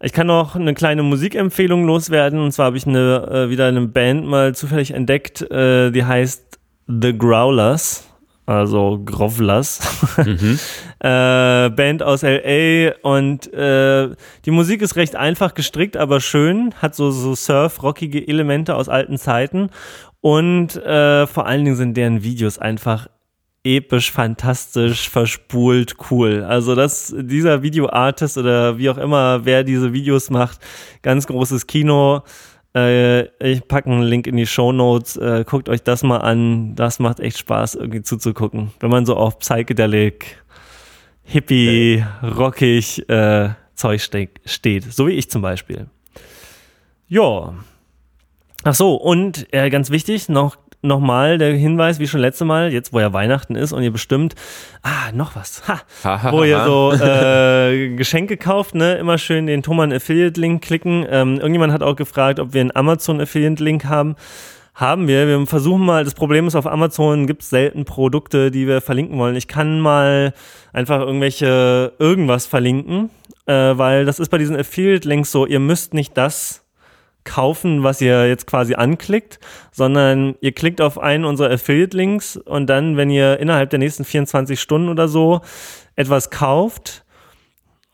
ich kann noch eine kleine Musikempfehlung loswerden. Und zwar habe ich eine, äh, wieder eine Band mal zufällig entdeckt, äh, die heißt The Growlers. Also Grovlers. äh, Band aus LA und äh, die Musik ist recht einfach gestrickt, aber schön, hat so, so surf-rockige Elemente aus alten Zeiten und äh, vor allen Dingen sind deren Videos einfach episch, fantastisch, verspult, cool. Also das, dieser Videoartist oder wie auch immer, wer diese Videos macht, ganz großes Kino. Äh, ich packe einen Link in die Show Notes. Äh, guckt euch das mal an. Das macht echt Spaß, irgendwie zuzugucken. Wenn man so auf Psychedelic, Hippie, rockig äh, Zeug ste steht. So wie ich zum Beispiel. Ja. Ach so, und äh, ganz wichtig, noch nochmal der Hinweis, wie schon letzte Mal, jetzt wo ja Weihnachten ist und ihr bestimmt, ah, noch was, ha, wo ihr so äh, Geschenke kauft, ne, immer schön den Thomann Affiliate-Link klicken. Ähm, irgendjemand hat auch gefragt, ob wir einen Amazon Affiliate-Link haben. Haben wir. Wir versuchen mal, das Problem ist, auf Amazon gibt es selten Produkte, die wir verlinken wollen. Ich kann mal einfach irgendwelche irgendwas verlinken, äh, weil das ist bei diesen Affiliate-Links so, ihr müsst nicht das kaufen, was ihr jetzt quasi anklickt, sondern ihr klickt auf einen unserer Affiliate-Links und dann, wenn ihr innerhalb der nächsten 24 Stunden oder so etwas kauft,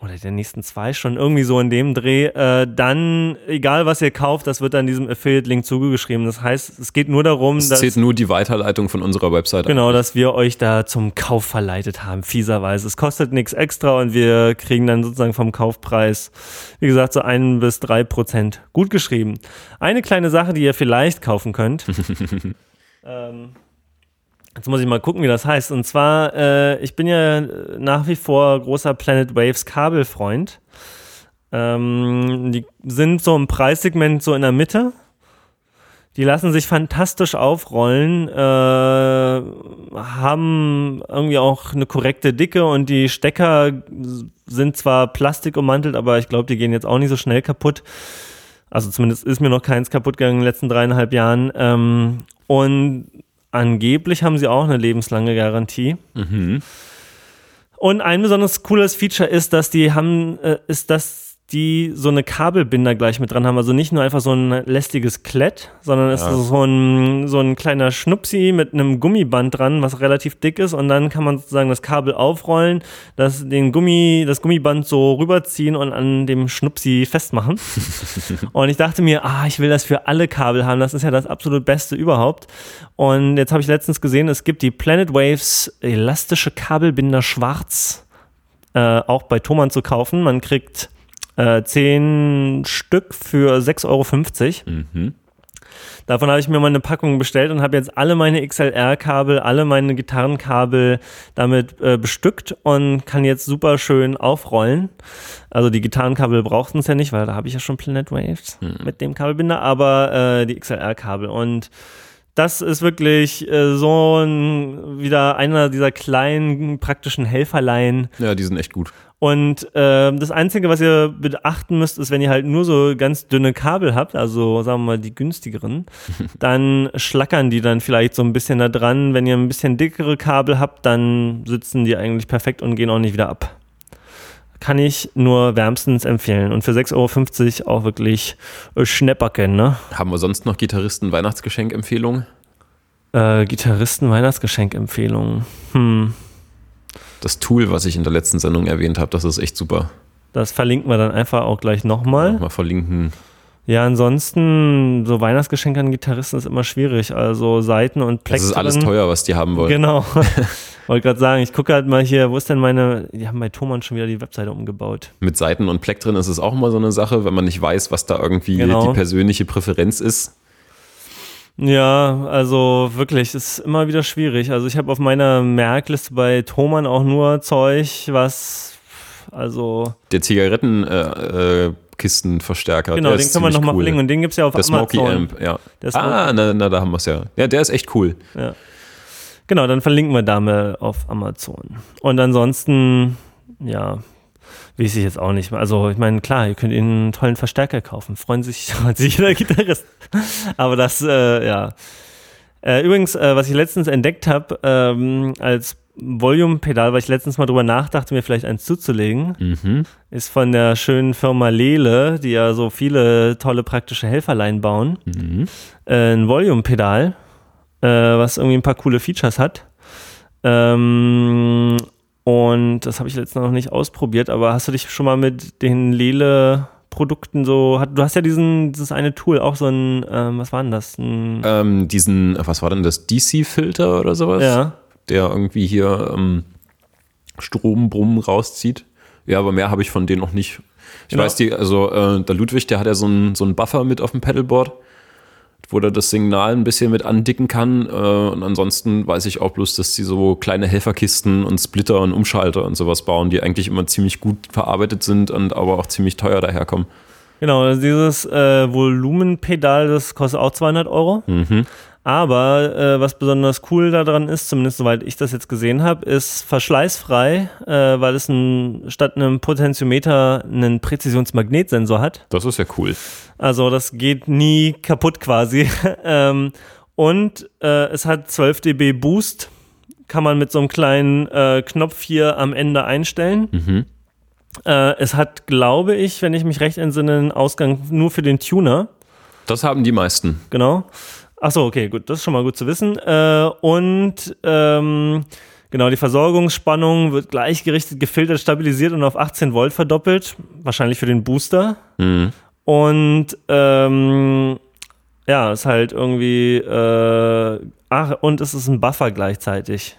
oder der nächsten zwei Stunden, irgendwie so in dem Dreh, äh, dann, egal was ihr kauft, das wird dann diesem Affiliate-Link zugeschrieben. Das heißt, es geht nur darum, Es dass. zählt nur die Weiterleitung von unserer Website. Genau, dass wir euch da zum Kauf verleitet haben, fieserweise. Es kostet nichts extra und wir kriegen dann sozusagen vom Kaufpreis, wie gesagt, so ein bis drei Prozent. Gut geschrieben. Eine kleine Sache, die ihr vielleicht kaufen könnt. ähm, jetzt muss ich mal gucken, wie das heißt. Und zwar, äh, ich bin ja nach wie vor großer Planet Waves Kabelfreund. Ähm, die sind so im Preissegment so in der Mitte. Die lassen sich fantastisch aufrollen, äh, haben irgendwie auch eine korrekte Dicke und die Stecker sind zwar plastikummantelt, aber ich glaube, die gehen jetzt auch nicht so schnell kaputt. Also zumindest ist mir noch keins kaputt gegangen in den letzten dreieinhalb Jahren. Ähm, und angeblich haben sie auch eine lebenslange Garantie. Mhm. Und ein besonders cooles Feature ist, dass die haben, äh, ist, dass die so eine Kabelbinder gleich mit dran haben. Also nicht nur einfach so ein lästiges Klett, sondern es Ja. ist so ein, so ein kleiner Schnupsi mit einem Gummiband dran, was relativ dick ist. Und dann kann man sozusagen das Kabel aufrollen, das, den Gummi, das Gummiband so rüberziehen und an dem Schnupsi festmachen. und ich dachte mir, ah, ich will das für alle Kabel haben. Das ist ja das absolut Beste überhaupt. Und jetzt habe ich letztens gesehen, es gibt die Planet Waves elastische Kabelbinder schwarz äh, auch bei Thomann zu kaufen. Man kriegt äh, 10 Stück für 6,50 Euro. Mhm. Davon habe ich mir mal eine Packung bestellt und habe jetzt alle meine XLR-Kabel, alle meine Gitarrenkabel damit äh, bestückt und kann jetzt super schön aufrollen. Also die Gitarrenkabel brauchten es ja nicht, weil da habe ich ja schon Planet Waves mit dem Kabelbinder, aber äh, die XLR-Kabel und das ist wirklich äh, so ein, wieder einer dieser kleinen praktischen Helferlein, Ja, die sind echt gut. Und ähm, das Einzige, was ihr beachten müsst, ist, wenn ihr halt nur so ganz dünne Kabel habt, also sagen wir mal die günstigeren, dann schlackern die dann vielleicht so ein bisschen da dran. Wenn ihr ein bisschen dickere Kabel habt, dann sitzen die eigentlich perfekt und gehen auch nicht wieder ab. Kann ich nur wärmstens empfehlen. Und für 6,50 Euro auch wirklich äh, Schnäpperken, ne? Haben wir sonst noch Gitarristen Weihnachtsgeschenkempfehlungen? Äh, Gitarristen Weihnachtsgeschenkempfehlungen. Hm. Das Tool, was ich in der letzten Sendung erwähnt habe, das ist echt super. Das verlinken wir dann einfach auch gleich nochmal. Mal verlinken. Ja, ansonsten, so Weihnachtsgeschenke an Gitarristen ist immer schwierig. Also Seiten und Das Plektren. ist alles teuer, was die haben wollen. Genau. Wollte gerade sagen, ich gucke halt mal hier, wo ist denn meine, die haben bei Thomann schon wieder die Webseite umgebaut. Mit Seiten und Pleck drin ist es auch immer so eine Sache, wenn man nicht weiß, was da irgendwie Genau. die persönliche Präferenz ist. Ja, also wirklich, ist immer wieder schwierig. Also ich habe auf meiner Merkliste bei Thomann auch nur Zeug, was, also, Der Zigarettenkistenverstärker, äh, Kistenverstärker, genau, den wir ziemlich nochmal cool. verlinken und den gibt's ja auf Der Smoky Amazon. Amp, ja. Der Smoky- Ah, na, na, da haben wir es ja. Ja, der ist echt cool. Ja. Genau, dann verlinken wir da mal auf Amazon. Und ansonsten, ja, weiß ich jetzt auch nicht. Also, ich meine, klar, ihr könnt Ihnen einen tollen Verstärker kaufen. Freuen sich jeder Gitarrist. Aber das, äh, ja. Äh, übrigens, äh, was ich letztens entdeckt habe, ähm, als Volume-Pedal, weil ich letztens mal drüber nachdachte, mir vielleicht eins zuzulegen, Mhm. ist von der schönen Firma Lele, die ja so viele tolle praktische Helferlein bauen Mhm. äh, ein Volume-Pedal, äh, was irgendwie ein paar coole Features hat. Ähm, und das habe ich letztens noch nicht ausprobiert, aber hast du dich schon mal mit den Lele-Produkten so, hat, du hast ja diesen, dieses eine Tool, auch so ein, ähm, was war denn das? Ähm, diesen, was war denn das, DC-Filter oder sowas? ja, Der irgendwie hier ähm, Strombrummen rauszieht. Ja, aber mehr habe ich von denen noch nicht. Ich Genau. weiß, die, also äh, der Ludwig, der hat ja so einen so einen Buffer mit auf dem Pedalboard, wo der das Signal ein bisschen mit andicken kann. Äh, und ansonsten weiß ich auch bloß, dass sie so kleine Helferkisten und Splitter und Umschalter und sowas bauen, die eigentlich immer ziemlich gut verarbeitet sind und aber auch ziemlich teuer daherkommen. genau, dieses äh, Volumenpedal, das kostet auch 200 Euro. Mhm. Aber äh, was besonders cool daran ist, zumindest soweit ich das jetzt gesehen habe, ist verschleißfrei, äh, weil es ein, statt einem Potentiometer einen Präzisionsmagnetsensor hat. Das ist ja cool. Also das geht nie kaputt quasi. ähm, und äh, es hat 12 dB Boost, kann man mit so einem kleinen äh, Knopf hier am Ende einstellen. Mhm. Äh, es hat, glaube ich, wenn ich mich recht entsinne, einen Ausgang nur für den Tuner. Das haben die meisten. Genau. Achso, okay, gut, das ist schon mal gut zu wissen. Äh, und ähm, genau, die Versorgungsspannung wird gleichgerichtet, gefiltert, stabilisiert und auf 18 Volt verdoppelt. Wahrscheinlich für den Booster. Mhm. Und ähm, ja, ist halt irgendwie, äh, ach, und es ist ein Buffer gleichzeitig.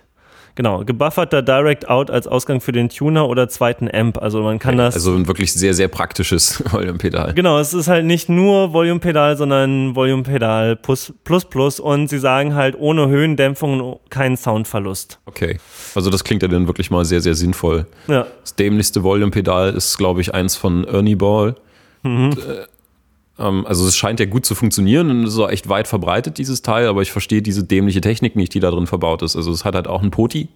Genau, gebufferter Direct Out als Ausgang für den Tuner oder zweiten Amp. Also man kann das. Also ein wirklich sehr, sehr praktisches Volume-Pedal. Genau, es ist halt nicht nur Volume-Pedal, sondern Volume-Pedal plus, plus plus und sie sagen halt ohne Höhendämpfung und keinen Soundverlust. Okay. Also das klingt ja dann wirklich mal sehr, sehr sinnvoll. Ja. Das dämlichste Volume-Pedal ist, glaube ich, eins von Ernie Ball. Mhm. Und, äh, also es scheint ja gut zu funktionieren und es ist auch echt weit verbreitet, dieses Teil, aber ich verstehe diese dämliche Technik nicht, die da drin verbaut ist. Also es hat halt auch einen Poti,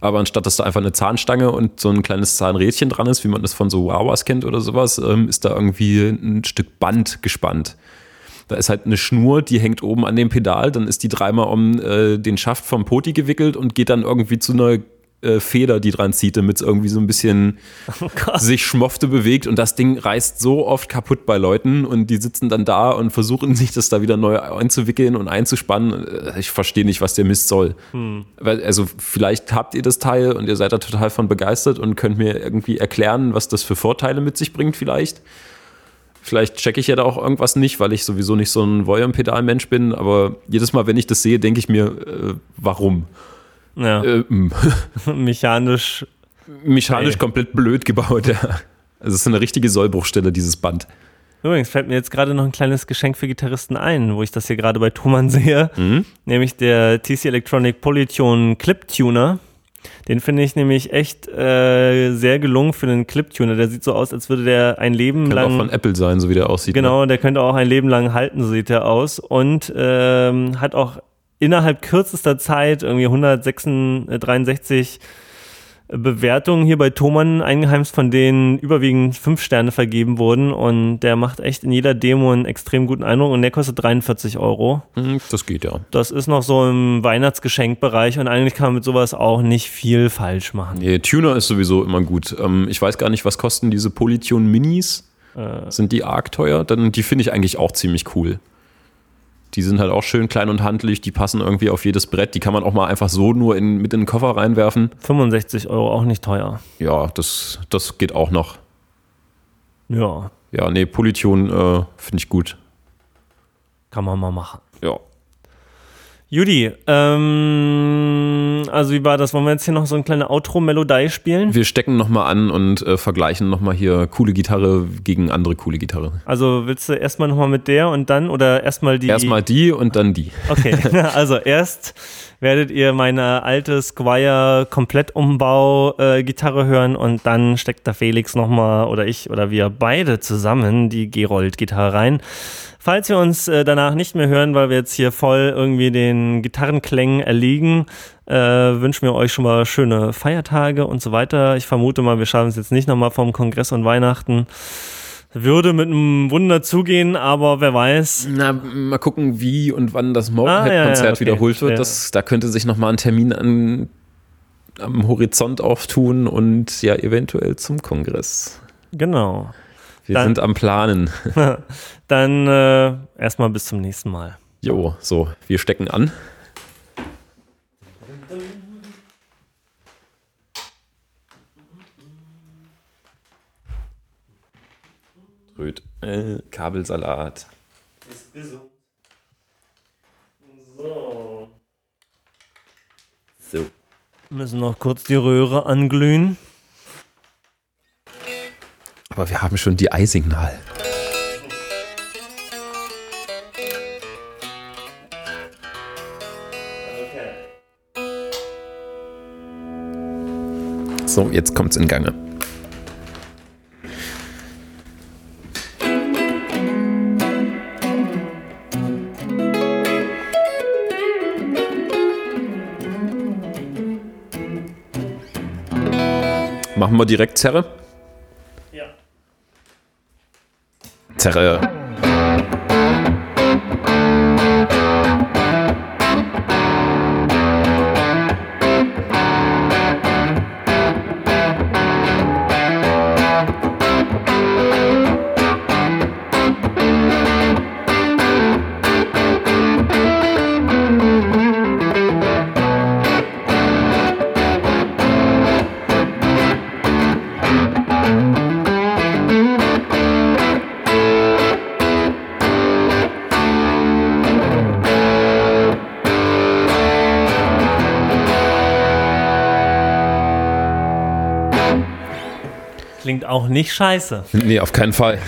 aber anstatt dass da einfach eine Zahnstange und so ein kleines Zahnrädchen dran ist, wie man das von so Wawas kennt oder sowas, ähm, ist da irgendwie ein Stück Band gespannt. Da ist halt eine Schnur, die hängt oben an dem Pedal, dann ist die dreimal um äh, den Schaft vom Poti gewickelt und geht dann irgendwie zu einer äh, Feder, die dran zieht, damit es irgendwie so ein bisschen Oh sich schmofte bewegt und das Ding reißt so oft kaputt bei Leuten und die sitzen dann da und versuchen sich das da wieder neu einzuwickeln und einzuspannen. Äh, Ich verstehe nicht, was der Mist soll. Weil, also vielleicht habt ihr das Teil und ihr seid da total von begeistert und könnt mir irgendwie erklären, was das für Vorteile mit sich bringt vielleicht. Vielleicht checke ich ja da auch irgendwas nicht, weil ich sowieso nicht so ein Volume-Pedal-Mensch bin, aber jedes Mal, wenn ich das sehe, denke ich mir, äh, warum? Ja, Äh, mechanisch. mechanisch Nee. komplett blöd gebaut, ja. Also es ist eine richtige Sollbruchstelle, dieses Band. Übrigens fällt mir jetzt gerade noch ein kleines Geschenk für Gitarristen ein, wo ich das hier gerade bei Thomann sehe. Nämlich der TC Electronic Polytune Clip Tuner. Den finde ich nämlich echt äh, sehr gelungen für einen Clip Tuner. Der sieht so aus, als würde der ein Leben Könnte lang. auch von Apple sein, so wie der aussieht. Ne? Genau, der könnte auch ein Leben lang halten, so sieht er aus. Und ähm, hat auch innerhalb kürzester Zeit irgendwie 163 Bewertungen hier bei Thomann eingeheimst, von denen überwiegend fünf Sterne vergeben wurden. Und der macht echt in jeder Demo einen extrem guten Eindruck und der kostet 43 Euro. Hm, Das geht ja. Das ist noch so im Weihnachtsgeschenkbereich und eigentlich kann man mit sowas auch nicht viel falsch machen. Nee, Tuner ist sowieso immer gut. Ähm, ich weiß gar nicht, was kosten diese Polytune Minis? Äh. Sind die arg teuer? Dann, die finde ich eigentlich auch ziemlich cool. Die sind halt auch schön klein und handlich, die passen irgendwie auf jedes Brett. Die kann man auch mal einfach so nur in, mit in den Koffer reinwerfen. 65 Euro auch nicht teuer. Ja, das, das geht auch noch. Ja, Ja, nee, Polytune äh, finde ich gut. kann man mal machen. Ja. Judy, ähm, also wie war das? Wollen wir jetzt hier noch so eine kleine Outro-Melodie spielen? Wir stecken nochmal an und äh, vergleichen nochmal hier coole Gitarre gegen andere coole Gitarre. Also willst du erstmal nochmal mit der und dann oder erstmal die? Erstmal die und dann die. Okay, also erst werdet ihr meine alte Squire Komplettumbau äh, Gitarre hören und dann steckt da Felix nochmal oder ich oder wir beide zusammen die Gerold Gitarre rein. Falls wir uns äh, danach nicht mehr hören, weil wir jetzt hier voll irgendwie den Gitarrenklängen erliegen, äh, wünschen wir euch schon mal schöne Feiertage und so weiter. Ich vermute mal, wir schaffen es jetzt nicht nochmal vom Kongress und Weihnachten. Würde mit einem Wunder zugehen, aber wer weiß. Na, mal gucken, wie und wann das Ah, Motorhead-Konzert ja, ja, okay. wiederholt wird. Das, da könnte sich nochmal ein Termin an, am Horizont auftun und ja, eventuell zum Kongress. Genau. Wir Dann- sind am Planen. Dann äh, erstmal bis zum nächsten Mal. Jo, so, wir stecken an. Röt, äh, Kabelsalat. So. So. Müssen noch kurz die Röhre anglühen. Aber wir haben schon die Eisignal. So, jetzt kommt's in Gange. Machen wir direkt Zerre. Zerre. Auch nicht scheiße. Nee, auf keinen Fall.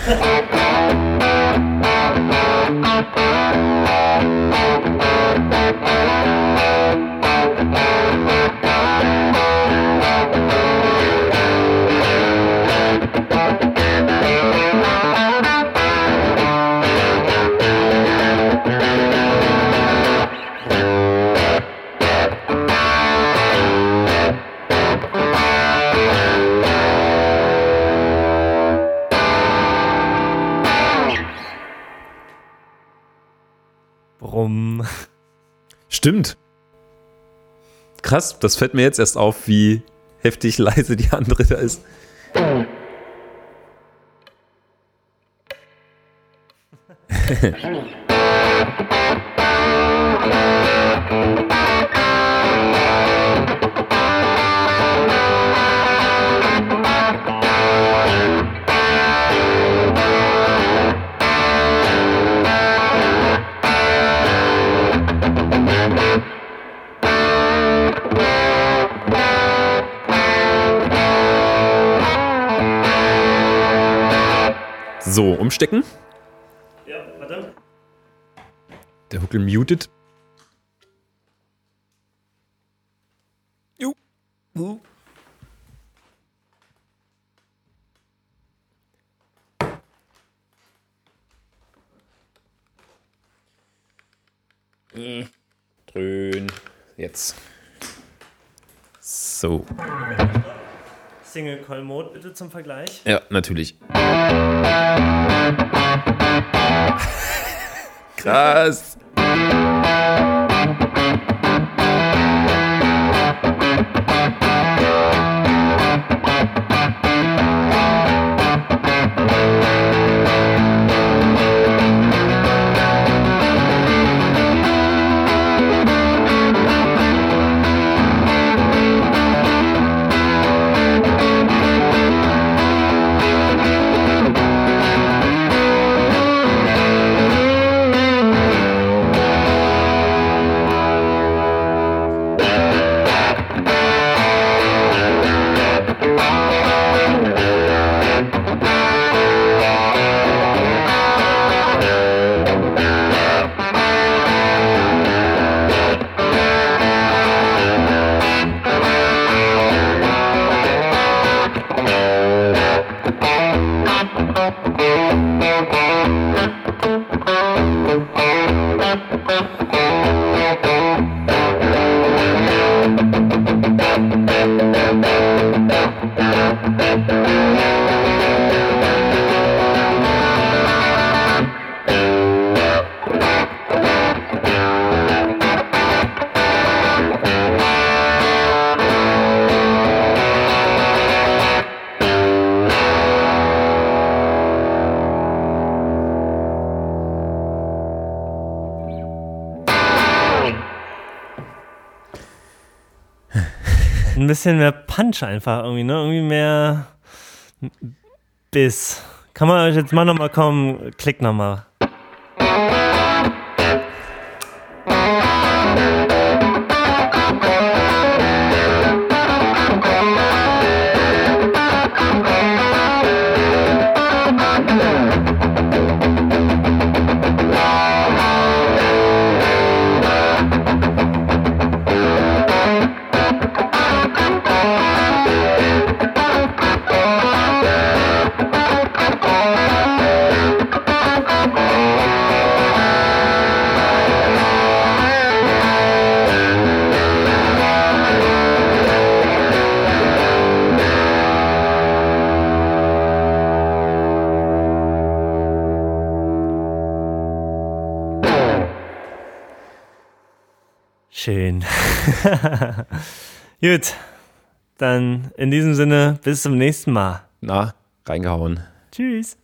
Stimmt. Krass, das fällt mir jetzt erst auf, wie heftig leise die andere da ist. So, umstecken. Ja, warte. Der Huckel muted. Jo. Dröhn. Jetzt. So. Single Call Mode bitte zum Vergleich. Ja, natürlich. Krass. Bisschen mehr Punch einfach irgendwie, ne? Irgendwie mehr Biss. Kann man euch jetzt mal nochmal kommen? Klick nochmal. Gut, dann in diesem Sinne bis zum nächsten Mal. Na, reingehauen. Tschüss.